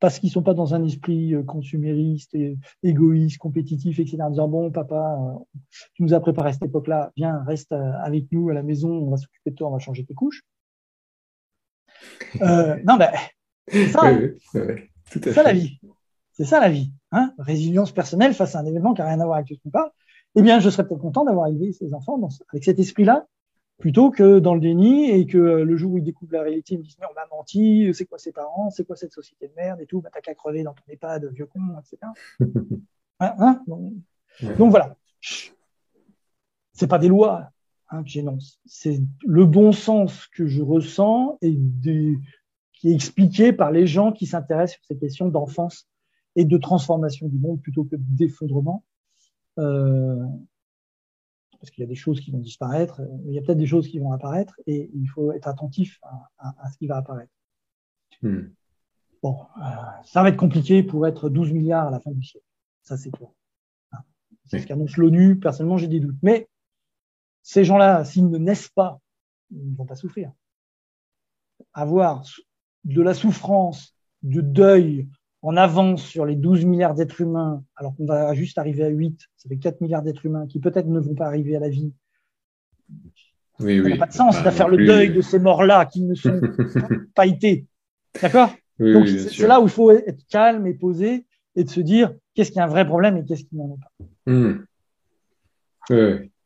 parce qu'ils sont pas dans un esprit euh, consumériste, et égoïste, compétitif, etc. En disant bon papa, euh, tu nous as préparé à cette époque-là, viens reste euh, avec nous à la maison, on va s'occuper de toi, on va changer tes couches. Euh, non ben c'est ça, la vie, c'est ça la vie, hein résilience personnelle face à un événement qui a rien à voir avec ce qu'on parle. Eh bien, je serais peut-être content d'avoir élevé ces enfants dans, avec cet esprit-là, plutôt que dans le déni et que euh, le jour où ils découvrent la réalité, ils me disent mais on m'a menti, c'est quoi ses parents, c'est quoi cette société de merde et tout, bah, t'as qu'à crever dans ton EHPAD, vieux con, etc. Hein, hein donc, voilà, c'est pas des lois hein, que j'énonce, c'est le bon sens que je ressens et qui est expliqué par les gens qui s'intéressent sur ces questions d'enfance et de transformation du monde plutôt que d'effondrement. Euh, parce qu'il y a des choses qui vont disparaître, mais il y a peut-être des choses qui vont apparaître, et il faut être attentif à, ce qui va apparaître. Hmm. Bon, euh, ça va être compliqué pour être 12 milliards à la fin du siècle. Ça, c'est clair. Hein. C'est ce qu'annonce l'ONU. Personnellement, j'ai des doutes. Mais ces gens-là, s'ils ne naissent pas, ils ne vont pas souffrir. Avoir de la souffrance, du deuil, en avance sur les 12 milliards d'êtres humains, alors qu'on va juste arriver à 8, ça fait 4 milliards d'êtres humains qui peut-être ne vont pas arriver à la vie. Oui, ça n'a pas de sens bah, de faire le deuil de ces morts-là qui ne sont pas été. D'accord? Donc c'est là où il faut être calme et posé et de se dire qu'est-ce qui est un vrai problème et qu'est-ce qui n'en est pas. Hmm.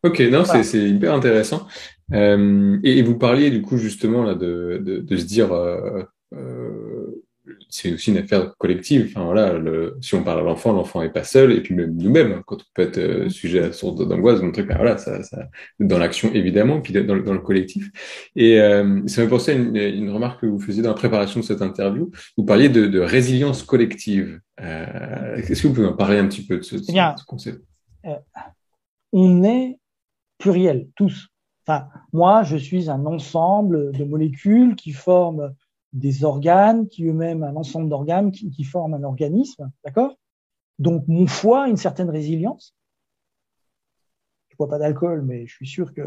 Ok, non, c'est hyper intéressant. Euh, et, vous parliez du coup justement là de, de, se dire euh, euh, c'est aussi une affaire collective. Enfin, voilà, le, si on parle à l'enfant, l'enfant n'est pas seul, et puis même nous-mêmes, hein, quand on peut être euh, sujet à source d'angoisse, mon truc, ben voilà, ça, ça, dans l'action évidemment, puis dans, dans le collectif. Et euh, ça me pensait à une, une, remarque que vous faisiez dans la préparation de cette interview. Vous parliez de, de résilience collective. Euh, Est-ce que vous pouvez en parler un petit peu de ce, eh bien, ce concept? euh, On est pluriel, tous. Enfin, moi, je suis un ensemble de molécules qui forment des organes qui eux-mêmes un ensemble d'organes qui, qui, forment un organisme, d'accord? Donc mon foie a une certaine résilience. Je bois pas d'alcool, mais je suis sûr que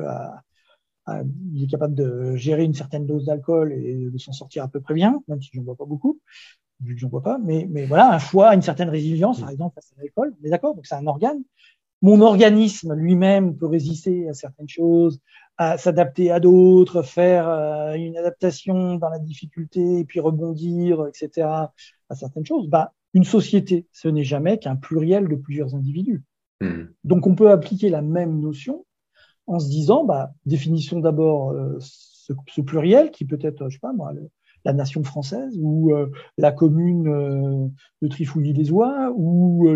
il est capable de gérer une certaine dose d'alcool et de s'en sortir à peu près bien, même si j'en bois pas beaucoup, vu que j'en bois pas. Mais, mais voilà, un foie a une certaine résilience, par exemple, face à l'alcool. Mais d'accord, donc c'est un organe. Mon organisme lui-même peut résister à certaines choses, à s'adapter à d'autres, faire euh, une adaptation dans la difficulté et puis rebondir, etc. à certaines choses. Bah, une société, ce n'est jamais qu'un pluriel de plusieurs individus. Hmm. Donc on peut appliquer la même notion en se disant, bah, définissons d'abord euh, ce, ce, pluriel qui peut être, je sais pas moi, la nation française ou la commune de Trifouilly-les-Oies ou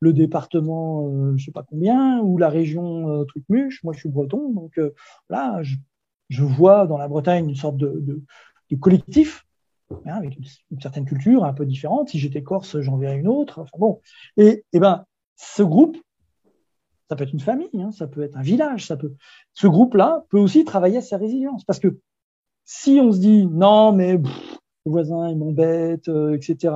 le département je sais pas combien ou la région Trucmuche. Moi, je suis breton, donc là, je, vois dans la Bretagne une sorte de, collectif hein, avec une, certaine culture un peu différente. Si j'étais corse, j'en verrais une autre. Bon, et, et ben ce groupe ça peut être une famille, hein, ça peut être un village, ça peut. Ce groupe-là peut aussi travailler à sa résilience, parce que si on se dit non, mais le voisin il m'embête, euh, etc.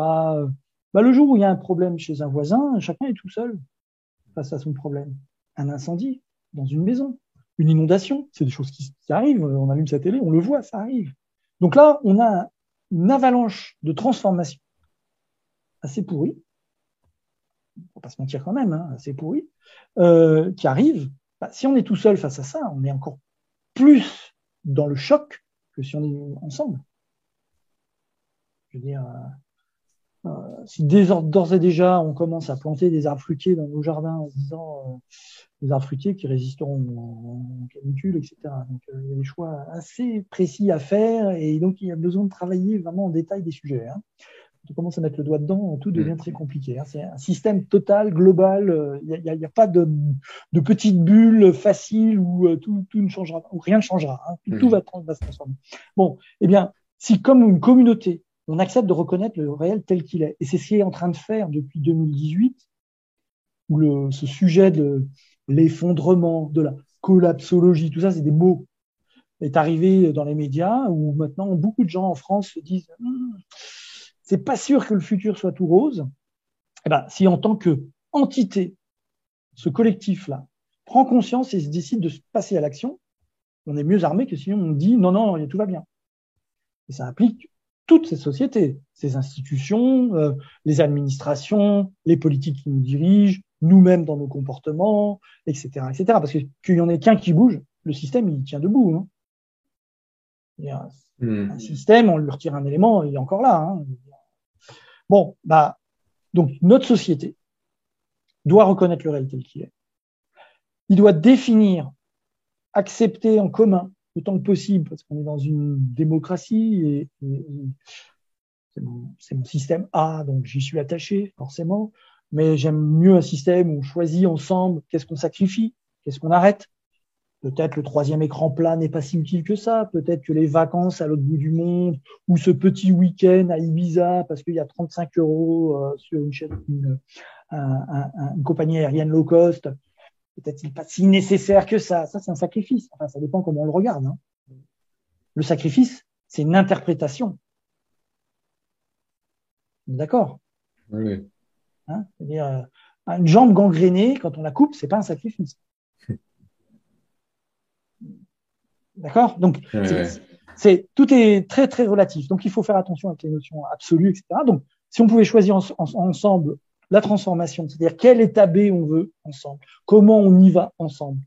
Bah, le jour où il y a un problème chez un voisin, chacun est tout seul face à son problème. Un incendie dans une maison, une inondation, c'est des choses qui, qui, arrivent. On allume sa télé, on le voit, ça arrive. Donc là, on a une avalanche de transformation assez pourrie faut pas se mentir quand même, hein, c'est pourri, euh, qui arrive, bah, si on est tout seul face à ça, on est encore plus dans le choc si on est ensemble. Je veux dire, euh, euh, si d'ores et déjà on commence à planter des arbres fruitiers dans nos jardins en disant des arbres fruitiers qui résisteront en, canicule, etc. Donc il y a des choix assez précis à faire et donc il y a besoin de travailler vraiment en détail des sujets. Hein on commence à mettre le doigt dedans, tout devient mm. très compliqué. Hein. C'est un système total, global. Il n'y a, pas de, de petites bulles faciles où euh, tout, tout, ne changera, où rien ne changera. Hein. Tout, mm. va, va, se transformer. Bon, eh bien, si comme une communauté, on accepte de reconnaître le réel tel qu'il est, et c'est ce qui est en train de faire depuis 2018, où le, ce sujet de l'effondrement, de la collapsologie, tout ça, c'est des mots est arrivé dans les médias où maintenant beaucoup de gens en France se disent hum, c'est pas sûr que le futur soit tout rose. Eh ben, si en tant que entité, ce collectif-là prend conscience et se décide de passer à l'action, on est mieux armé que si on dit non, non, tout va bien. Et ça implique toutes ces sociétés, ces institutions, euh, les administrations, les politiques qui nous dirigent, nous-mêmes dans nos comportements, etc., etc. Parce que qu'il y en ait qu'un qui bouge, le système il tient debout. Hein. Il y a un, hmm. système, on lui retire un élément, il est encore là. Hein. Bon, bah, donc notre société doit reconnaître le réel tel qu'il est. Il doit définir, accepter en commun autant que possible, parce qu'on est dans une démocratie et, c'est mon, système A, donc j'y suis attaché forcément, mais j'aime mieux un système où on choisit ensemble qu'est-ce qu'on sacrifie, qu'est-ce qu'on arrête, Peut-être le troisième écran plat n'est pas si utile que ça. Peut-être que les vacances à l'autre bout du monde ou ce petit week-end à Ibiza parce qu'il y a 35 euros euh, sur une, chaîne, une, compagnie aérienne low cost, peut-être pas si nécessaire que ça. Ça, c'est un sacrifice. Enfin, ça dépend comment on le regarde. Hein. Le sacrifice, c'est une interprétation. D'accord? Oui. Hein C'est-à-dire, euh, une jambe gangrénée, quand on la coupe, c'est pas un sacrifice. D'accord? Donc, c'est, tout est très, très relatif. Donc, il faut faire attention avec les notions absolues, etc. Donc, si on pouvait choisir ensemble la transformation, c'est-à-dire quel état B on veut ensemble, comment on y va ensemble.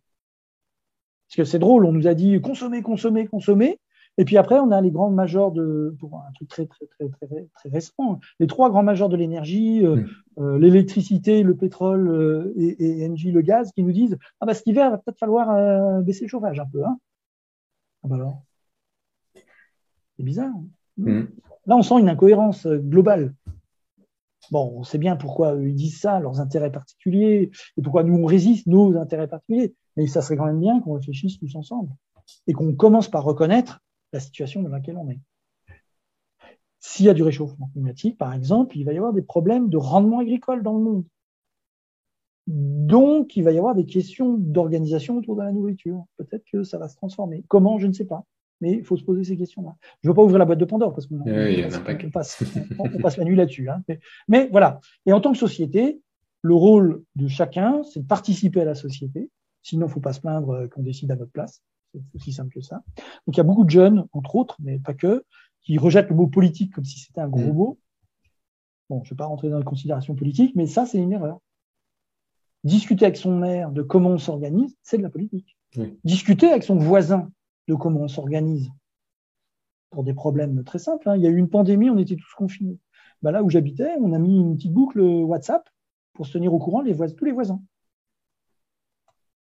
Parce que c'est drôle, on nous a dit consommer, consommer, consommer. Et puis après, on a les grands majors de, pour un truc très, très, très, très, très récent, hein. les trois grands majors de l'énergie, euh, mm. euh, l'électricité, le pétrole euh, et, et le gaz, qui nous disent, ah bah cet hiver, il va peut-être falloir baisser le chauffage un peu. Hein. Ah bah alors C'est bizarre. Hein. Hmm. Là, on sent une incohérence euh, globale. Bon, on sait bien pourquoi ils disent ça, leurs intérêts particuliers, et pourquoi nous, on résiste, nos intérêts particuliers. Mais ça serait quand même bien qu'on réfléchisse tous ensemble et qu'on commence par reconnaître la situation dans laquelle on est. S'il y a du réchauffement climatique, par exemple, il va y avoir des problèmes de rendement agricole dans le monde. Donc, il va y avoir des questions d'organisation autour de la nourriture. Peut-être que ça va se transformer. Comment, je ne sais pas. Mais il faut se poser ces questions-là. Je ne veux pas ouvrir la boîte de Pandore parce qu'on passe, on passe la nuit là-dessus. Hein. Mais, voilà. Et en tant que société, le rôle de chacun, c'est de participer à la société. Sinon, il ne faut pas se plaindre qu'on décide à notre place. C'est aussi simple que ça. Donc, il y a beaucoup de jeunes, entre autres, mais pas que, qui rejettent le mot politique comme si c'était un gros mmh. mot. Bon, je ne vais pas rentrer dans les considérations politiques, mais ça, c'est une erreur. Discuter avec son maire de comment on s'organise, c'est de la politique. Discuter avec son voisin de comment on s'organise pour des problèmes très simples. Hein. Il y a eu une pandémie, on était tous confinés. Ben là où j'habitais, on a mis une petite boucle WhatsApp pour se tenir au courant les tous les voisins.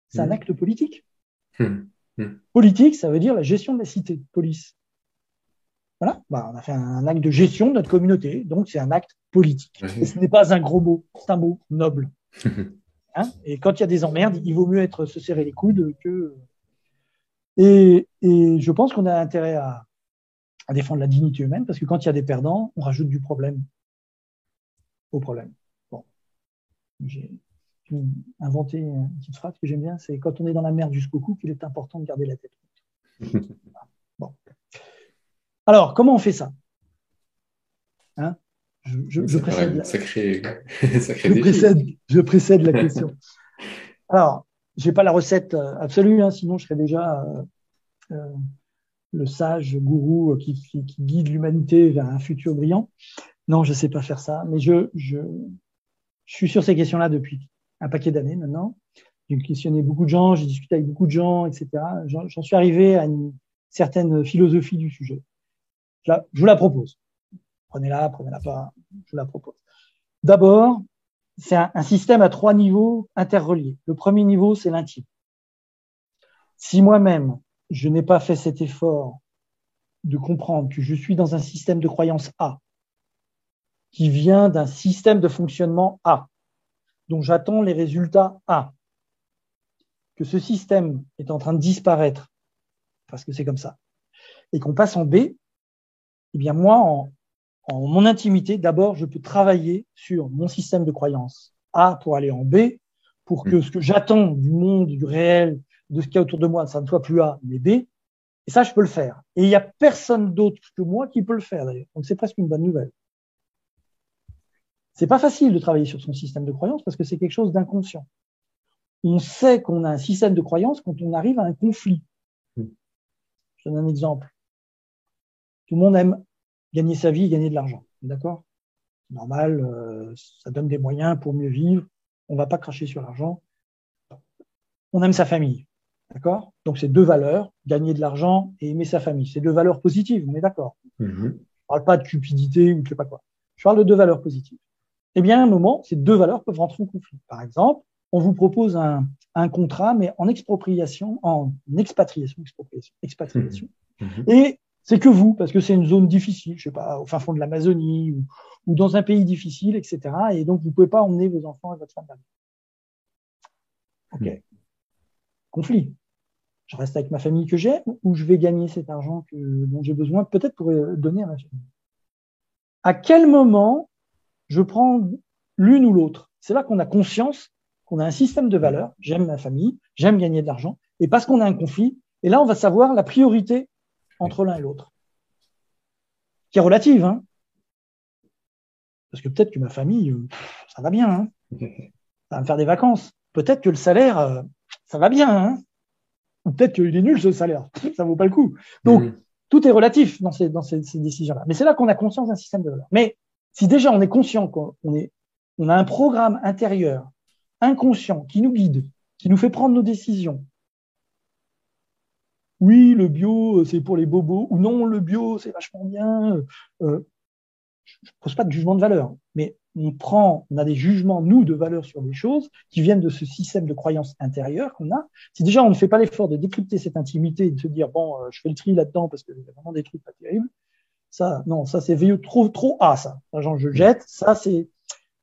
C'est un mmh. acte politique. Mmh. Mmh. Politique, ça veut dire la gestion de la cité, police. Voilà, bah, on a fait un acte de gestion de notre communauté, donc c'est un acte politique. Et ce n'est pas un gros mot, c'est un mot noble. Hein et quand il y a des emmerdes, il vaut mieux être se serrer les coudes que. Et, et je pense qu'on a intérêt à, à défendre la dignité humaine, parce que quand il y a des perdants, on rajoute du problème au problème. Bon. J'ai inventé une petite phrase que j'aime bien, c'est quand on est dans la merde jusqu'au cou qu'il est important de garder la tête Bon. Alors, comment on fait ça? Hein? Je, je, précède la... sacré, je, précède, je, précède, la question. Alors, j'ai pas la recette euh, absolue, hein, sinon je serais déjà euh, euh, le sage gourou qui, qui, qui guide l'humanité vers un futur brillant. Non, je sais pas faire ça, mais je, je, je suis sur ces questions-là depuis un paquet d'années maintenant. J'ai questionné beaucoup de gens, j'ai discuté avec beaucoup de gens, etc. J'en suis arrivé à une certaine philosophie du sujet. Je, la, je vous la propose. Prenez-la, prenez-la pas, je la propose. D'abord, c'est un, un, système à trois niveaux interreliés. Le premier niveau, c'est l'intime. Si moi-même, je n'ai pas fait cet effort de comprendre que je suis dans un système de croyance A, qui vient d'un système de fonctionnement A, dont j'attends les résultats A, que ce système est en train de disparaître, parce que c'est comme ça, et qu'on passe en B, eh bien moi, en, en mon intimité, d'abord, je peux travailler sur mon système de croyance A pour aller en B, pour que ce que j'attends du monde, du réel, de ce qu'il y a autour de moi, ça ne soit plus A, mais B. Et ça, je peux le faire. Et il n'y a personne d'autre que moi qui peut le faire, d'ailleurs. Donc, c'est presque une bonne nouvelle. C'est pas facile de travailler sur son système de croyance parce que c'est quelque chose d'inconscient. On sait qu'on a un système de croyance quand on arrive à un conflit. Je donne un exemple. Tout le monde aime gagner sa vie gagner de l'argent. D'accord? Normal, euh, ça donne des moyens pour mieux vivre. On va pas cracher sur l'argent. On aime sa famille. D'accord? Donc, c'est deux valeurs, gagner de l'argent et aimer sa famille. C'est deux valeurs positives, on est d'accord? Mm -hmm. Je parle pas de cupidité ou je sais pas quoi. Je parle de deux valeurs positives. Eh bien, à un moment, ces deux valeurs peuvent rentrer en conflit. Par exemple, on vous propose un, un contrat, mais en expropriation, en expatriation, expropriation, expatriation. Mmh. Mmh. Et c'est que vous, parce que c'est une zone difficile, je sais pas, au fin fond de l'Amazonie ou, ou, dans un pays difficile, etc. Et donc, vous pouvez pas emmener vos enfants et votre femme Ok. Mmh. Conflit. Je reste avec ma famille que j'ai ou je vais gagner cet argent que, dont j'ai besoin, peut-être pour euh, donner à ma famille? À quel moment je prends l'une ou l'autre? C'est là qu'on a conscience qu'on a un système de valeurs. J'aime ma famille, j'aime gagner de l'argent. Et parce qu'on a un conflit, et là, on va savoir la priorité entre l'un et l'autre. Qui est relative, hein. Parce que peut-être que ma famille, euh, ça va bien, hein. Ça va me faire des vacances. Peut-être que le salaire, euh, ça va bien, hein. Ou peut-être qu'il est nul ce salaire. Ça vaut pas le coup. Donc, mmh. tout est relatif dans ces, dans ces, ces décisions-là. Mais c'est là qu'on a conscience d'un système de valeurs. Mais si déjà on est conscient qu'on est, on a un programme intérieur inconscient qui nous guide, qui nous fait prendre nos décisions. Oui, le bio, c'est pour les bobos, ou non, le bio, c'est vachement bien. Euh, je ne pose pas de jugement de valeur, mais on prend, on a des jugements, nous, de valeur sur des choses qui viennent de ce système de croyance intérieure qu'on a. Si déjà on ne fait pas l'effort de décrypter cette intimité et de se dire, bon, euh, je fais le tri là-dedans parce qu'il y a vraiment des trucs pas terribles, ça, non, ça c'est VE trop, trop A, ça. Genre, je jette, ça c'est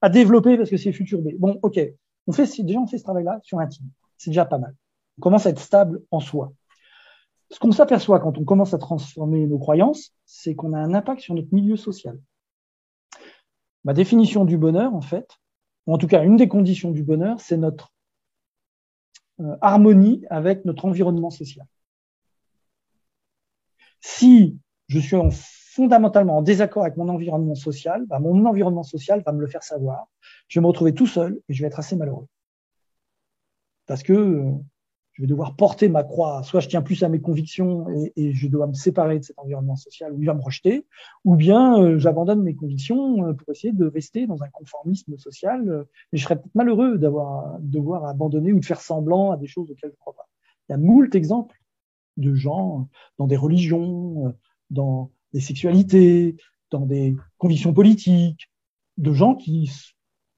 à développer parce que c'est futur B. Bon, ok. On fait, déjà, on fait ce travail-là sur team. C'est déjà pas mal. On commence à être stable en soi. Ce qu'on s'aperçoit quand on commence à transformer nos croyances, c'est qu'on a un impact sur notre milieu social. Ma définition du bonheur, en fait, ou en tout cas une des conditions du bonheur, c'est notre euh, harmonie avec notre environnement social. Si je suis en fondamentalement en désaccord avec mon environnement social, bah, mon environnement social va me le faire savoir. Je vais me retrouver tout seul et je vais être assez malheureux. Parce que euh, je vais devoir porter ma croix. Soit je tiens plus à mes convictions et, je dois me séparer de cet environnement social où il va me rejeter, ou bien euh, j'abandonne mes convictions euh, pour essayer de rester dans un conformisme social. Euh, et je serais peut-être malheureux d'avoir devoir abandonner ou de faire semblant à des choses auxquelles je ne crois pas. Il y a moult exemples de gens dans des religions, dans des sexualités, dans des convictions politiques, de gens qui,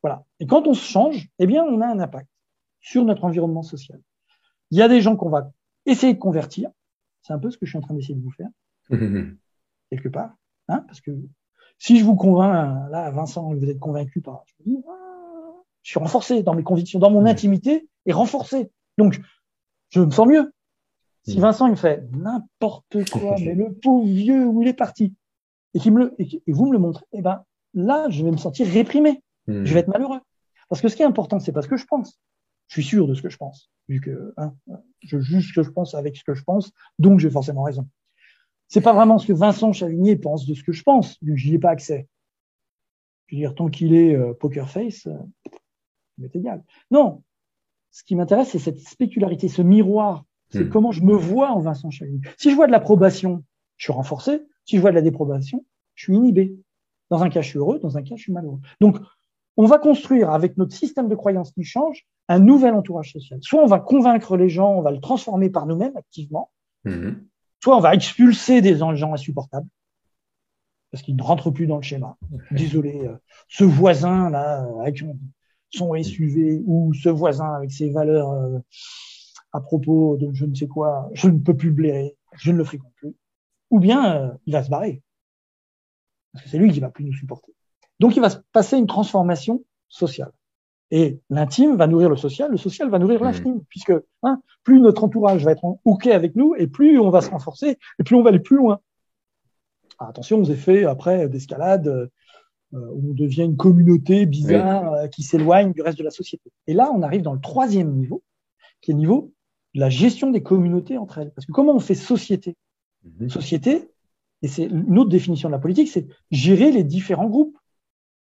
voilà. Et quand on se change, eh bien, on a un impact sur notre environnement social. Il y a des gens qu'on va essayer de convertir. C'est un peu ce que je suis en train d'essayer de vous faire. Mmh. quelque part. Hein, parce que si je vous convainc, là, Vincent, vous êtes convaincu par, je, dis, ah, je suis renforcé dans mes convictions, dans mon intimité et renforcé. Donc, je me sens mieux. Si Vincent, il me fait n'importe quoi, mais le pauvre vieux, où il est parti, et, qui me le, et, vous me le montrez, eh ben, là, je vais me sentir réprimé. Je vais être malheureux. Parce que ce qui est important, c'est pas ce que je pense. Je suis sûr de ce que je pense, vu que hein, je juge ce que je pense avec ce que je pense, donc j'ai forcément raison. C'est pas vraiment ce que Vincent Chavigné pense de ce que je pense, vu que j'y ai pas accès. Je veux dire, tant qu'il est euh, poker face, euh, m'est égal. Non. Ce qui m'intéresse, c'est cette spécularité, ce miroir. C'est hmm. comment je me vois en Vincent Chavigné. Si je vois de l'approbation, je suis renforcé. Si je vois de la déprobation, je suis inhibé. Dans un cas, je suis heureux. Dans un cas, je suis malheureux. Donc, on va construire avec notre système de croyance qui change un nouvel entourage social. Soit on va convaincre les gens, on va le transformer par nous-mêmes activement, hmm soit on va expulser des gens insupportables parce qu'ils ne rentrent plus dans le schéma. Désolé, euh, ce voisin là avec son SUV ou ce voisin avec ses valeurs euh, à propos de je ne sais quoi, je ne peux plus blairer, je ne le fréquente plus. Ou bien euh, il va se barrer parce que c'est lui qui va plus nous supporter. Donc il va se passer une transformation sociale. Et l'intime va nourrir le social, le social va nourrir mmh. l'intime, puisque hein, plus notre entourage va être OK avec nous, et plus on va se renforcer, et plus on va aller plus loin. Ah, attention aux effets après d'escalade, euh, où on devient une communauté bizarre euh, qui s'éloigne du reste de la société. Et là, on arrive dans le troisième niveau, qui est le niveau de la gestion des communautés entre elles. Parce que comment on fait société? Mmh. Société, et c'est une autre définition de la politique, c'est gérer les différents groupes,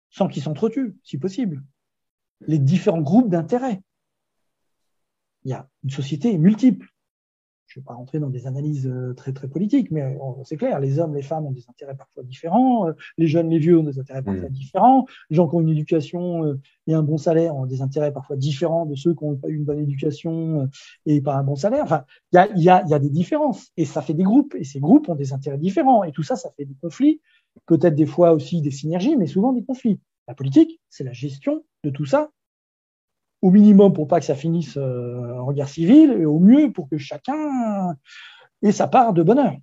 sans qu'ils s'entretuent, si possible les différents groupes d'intérêts. Il y a une société multiple. Je ne vais pas rentrer dans des analyses euh, très très politiques, mais c'est clair, les hommes, les femmes ont des intérêts parfois différents, euh, les jeunes, les vieux ont des intérêts parfois mmh. différents, les gens qui ont une éducation euh, et un bon salaire ont des intérêts parfois différents de ceux qui n'ont pas eu une bonne éducation et pas un bon salaire. Enfin, il y a, y, a, y a des différences et ça fait des groupes et ces groupes ont des intérêts différents et tout ça, ça fait des conflits, peut-être des fois aussi des synergies, mais souvent des conflits. La politique, c'est la gestion de tout ça, au minimum pour pas que ça finisse euh, en guerre civile, et au mieux pour que chacun ait sa part de bonheur.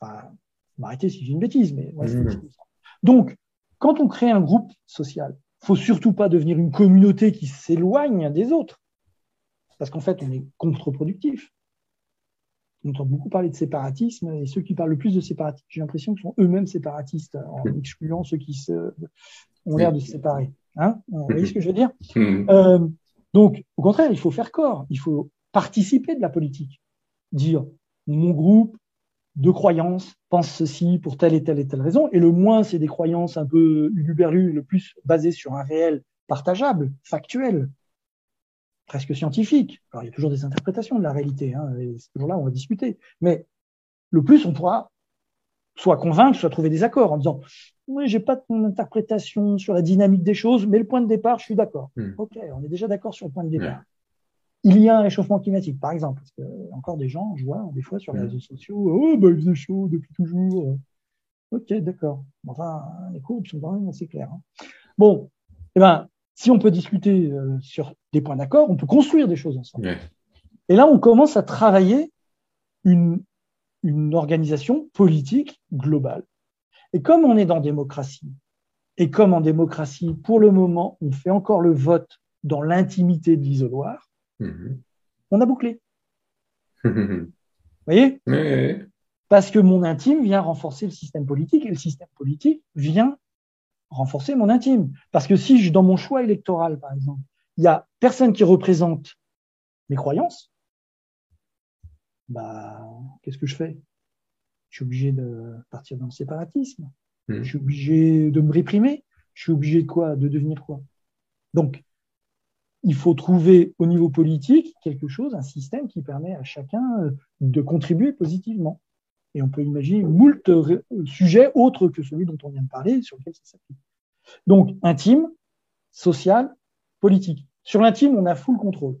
Enfin, m'arrêter si j'ai une bêtise, mais mmh. Donc, quand on crée un groupe social, faut surtout pas devenir une communauté qui s'éloigne des autres, parce qu'en fait, on est contre-productif. On entend beaucoup parler de séparatisme, et ceux qui parlent le plus de séparatisme, j'ai l'impression qu'ils sont eux-mêmes séparatistes, en excluant ceux qui se, ont l'air de se séparer. Hein. Vous voyez ce que je veux dire? Euh, Donc, au contraire, il faut faire corps, il faut participer de la politique. Dire, mon groupe de croyances pense ceci pour telle et telle et telle raison, et le moins c'est des croyances un peu uluberlues, le plus basées sur un réel partageable, factuel, presque scientifique. Alors, il y a toujours des interprétations de la réalité, hein, et toujours là, on va discuter. Mais le plus, on pourra soit convaincre, soit trouver des accords en disant oui, j'ai pas ton interprétation sur la dynamique des choses, mais le point de départ, je suis d'accord. Hmm. Ok, on est déjà d'accord sur le point de départ. Il y a un réchauffement climatique, par exemple, parce que encore des gens, je vois des fois sur les réseaux sociaux, oh bah il faisait chaud depuis toujours. Ok, d'accord. Enfin, les courbes sont quand même assez claires. Hein. Bon, eh ben, si on peut discuter euh, sur des points d'accord, on peut construire des choses ensemble. Et là, on commence à travailler une, une organisation politique globale. Et comme on est dans démocratie, et comme en démocratie, pour le moment, on fait encore le vote dans l'intimité de l'isoloir, mhm. on a bouclé. Vous voyez Parce que mon intime vient renforcer le système politique et le système politique vient renforcer mon intime. Parce que si je, dans mon choix électoral, par exemple, il y a personne qui représente mes croyances, bah, qu'est-ce que je fais? Je suis obligé de partir dans le séparatisme. Hmm. Je suis obligé de me réprimer. Je suis obligé de quoi? De devenir quoi? Donc, il faut trouver au niveau politique quelque chose, un système qui permet à chacun euh, de contribuer positivement. Et on peut imaginer moult euh, sujets autres que celui dont on vient de parler sur lequel ça s'applique. Donc, intime, social, politique. Sur l'intime, on a full contrôle.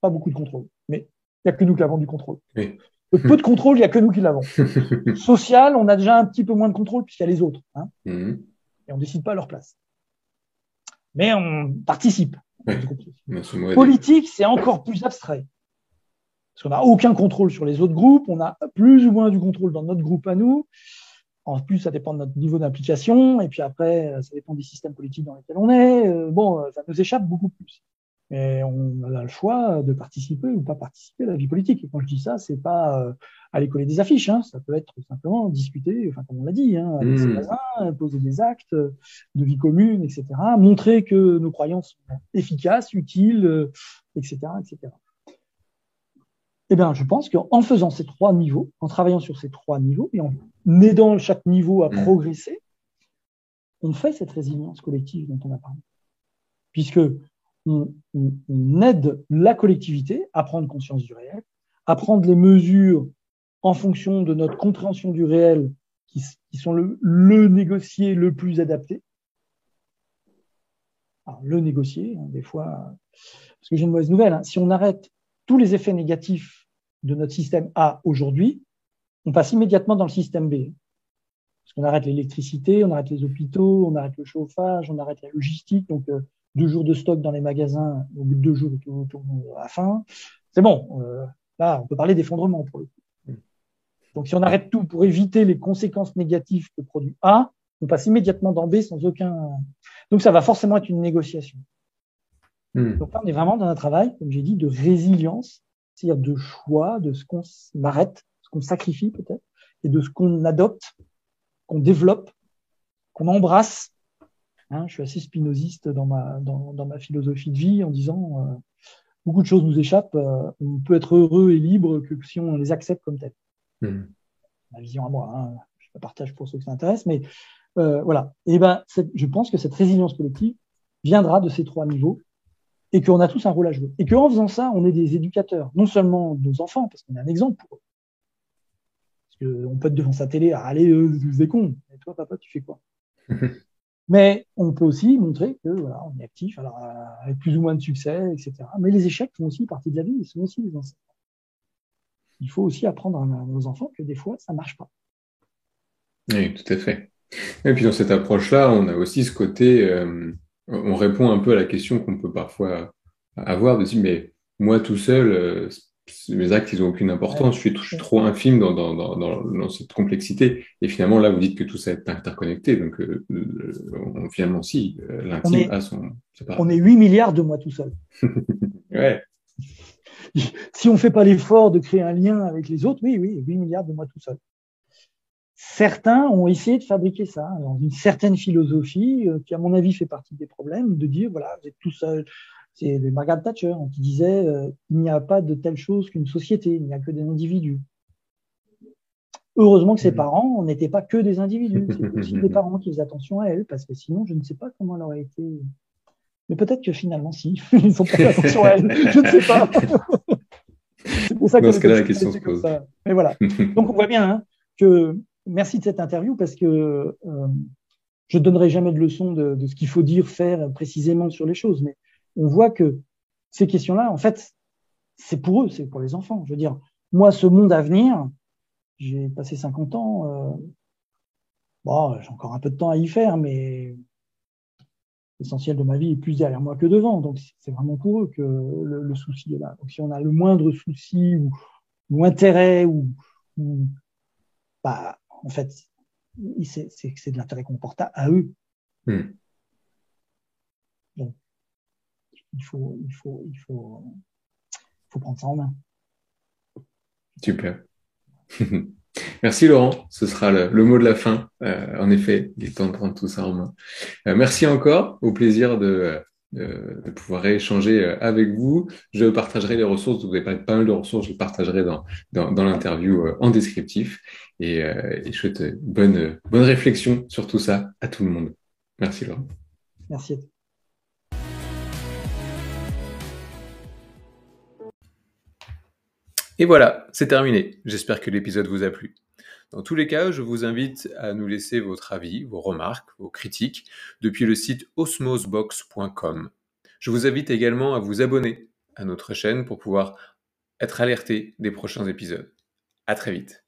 Pas beaucoup de contrôle, mais il n'y a que nous qui avons du contrôle. Le peu de contrôle, il n'y a que nous qui l'avons. Social, on a déjà un petit peu moins de contrôle puisqu'il y a les autres. Hein. Mhm. Et on ne décide pas à leur place. Mais on participe. Politique, c'est encore plus abstrait. Parce qu'on n'a aucun contrôle sur les autres groupes, on a plus ou moins du contrôle dans notre groupe à nous. En plus, ça dépend de notre niveau d'implication, et puis après, ça dépend des systèmes politiques dans lesquels on est. Euh, bon, ça nous échappe beaucoup plus. Et on a le choix de participer ou pas participer à la vie politique. Et quand je dis ça, c'est pas euh, aller coller des affiches, hein. ça peut être simplement discuter, enfin comme on l'a dit, hein, avec ses mmh. voisins, poser des actes de vie commune, etc. Montrer que nos croyances sont efficaces, utiles, etc., etc. Eh bien, je pense qu'en faisant ces trois niveaux, en travaillant sur ces trois niveaux et en aidant chaque niveau à mmh. progresser, on fait cette résilience collective dont on a parlé. Puisque on, aide la collectivité à prendre conscience du réel, à prendre les mesures en fonction de notre compréhension du réel qui, sont le, le, négocié le plus adapté. Alors, le négocier, hein, des fois, parce que j'ai une mauvaise nouvelle, hein, si on arrête tous les effets négatifs de notre système A aujourd'hui, on passe immédiatement dans le système B. Parce qu'on arrête l'électricité, on arrête les hôpitaux, on arrête le chauffage, on arrête la logistique. Donc, euh, deux jours de stock dans les magasins, de deux jours, tout, tout, à la fin. C'est bon. Euh, là, on peut parler d'effondrement pour le coup. Donc, si on arrête tout pour éviter les conséquences négatives que produit A, on passe immédiatement dans B sans aucun. Donc, ça va forcément être une négociation. Hmm. Donc là, on est vraiment dans un travail, comme j'ai dit, de résilience, c'est-à-dire de choix, de ce qu'on arrête, ce qu'on sacrifie peut-être, et de ce qu'on adopte, qu'on développe, qu'on embrasse. Hein, je suis assez spinoziste dans ma, dans, dans, ma philosophie de vie en disant euh, beaucoup de choses nous échappent. Euh, on peut être heureux et libre que si on les accepte comme telles. Hmm. Ma vision à moi, hein, je la partage pour ceux qui s'intéressent, mais euh, voilà. Et ben, je pense que cette résilience collective viendra de ces trois niveaux et qu'on a tous un rôle à jouer. Et qu'en faisant ça, on est des éducateurs, non seulement de nos enfants, parce qu'on est un exemple pour eux. Parce qu'on peut être devant sa télé, ah, allez, euh, vous êtes con, et toi, papa, tu fais quoi Mais on peut aussi montrer que voilà, on est actif, alors euh, avec plus ou moins de succès, etc. Mais les échecs font aussi partie de la vie, ils sont aussi des enseignements. Il faut aussi apprendre à nos enfants que des fois, ça ne marche pas. Oui, tout à fait. Et puis dans cette approche-là, on a aussi ce côté, euh, on répond un peu à la question qu'on peut parfois avoir de dire, mais moi tout seul, euh, mes actes, ils n'ont aucune importance, je suis, trop infime dans, dans, dans, dans, cette complexité. Et finalement, là, vous dites que tout ça est interconnecté. Donc, euh, euh, finalement, si, l'intime a son... On est 8 milliards de moi tout seul. ouais. Si on ne fait pas l'effort de créer un lien avec les autres, oui, oui, 8 milliards de moi tout seul certains ont essayé de fabriquer ça dans une certaine philosophie euh, qui, à mon avis, fait partie des problèmes, de dire, voilà, vous êtes tout seul. C'est Margaret Thatcher hein, qui disait, euh, il n'y a pas de telle chose qu'une société, il n'y a que des individus. Heureusement que ses mmh. parents n'étaient pas que des individus, c'était aussi des parents qui faisaient attention à elle, parce que sinon, je ne sais pas comment elle aurait été. Mais peut-être que finalement, si, ils ont fait attention à elle, je ne sais pas. c'est pour ça que Dans ce cas-là, la question se pose. Mais voilà. Donc, on voit bien hein, que merci de cette interview parce que euh, je ne donnerai jamais de leçon de, de ce qu'il faut dire, faire précisément sur les choses, mais on voit que ces questions-là, en fait, c'est pour eux, c'est pour les enfants. Je veux dire, moi, ce monde à venir, j'ai passé 50 ans, euh, bon, j'ai encore un peu de temps à y faire, mais l'essentiel de ma vie est plus derrière moi que devant. Donc, c'est vraiment pour eux que le, le, souci est là. Donc, si on a le moindre souci ou, ou intérêt ou, ou bah, en fait, c'est de l'intérêt qu'on porte à eux. Hmm. Donc, il faut, il, faut, il, faut, faut prendre ça en main. Super. Merci Laurent, ce sera le, mot de la fin. Euh, en effet, il est temps de prendre tout ça en main. Euh, merci encore, au plaisir de, de, pouvoir échanger euh, avec vous. Je partagerai les ressources, vous avez pas, mal de ressources, je les partagerai dans, dans, dans l'interview en descriptif. Et, euh, et je souhaite bonne, bonne réflexion sur tout ça à tout le monde. Merci Laurent. Merci. Et voilà, c'est terminé. J'espère que l'épisode vous a plu. Dans tous les cas, je vous invite à nous laisser votre avis, vos remarques, vos critiques depuis le site osmosbox.com. Je vous invite également à vous abonner à notre chaîne pour pouvoir être alerté des prochains épisodes. À très vite.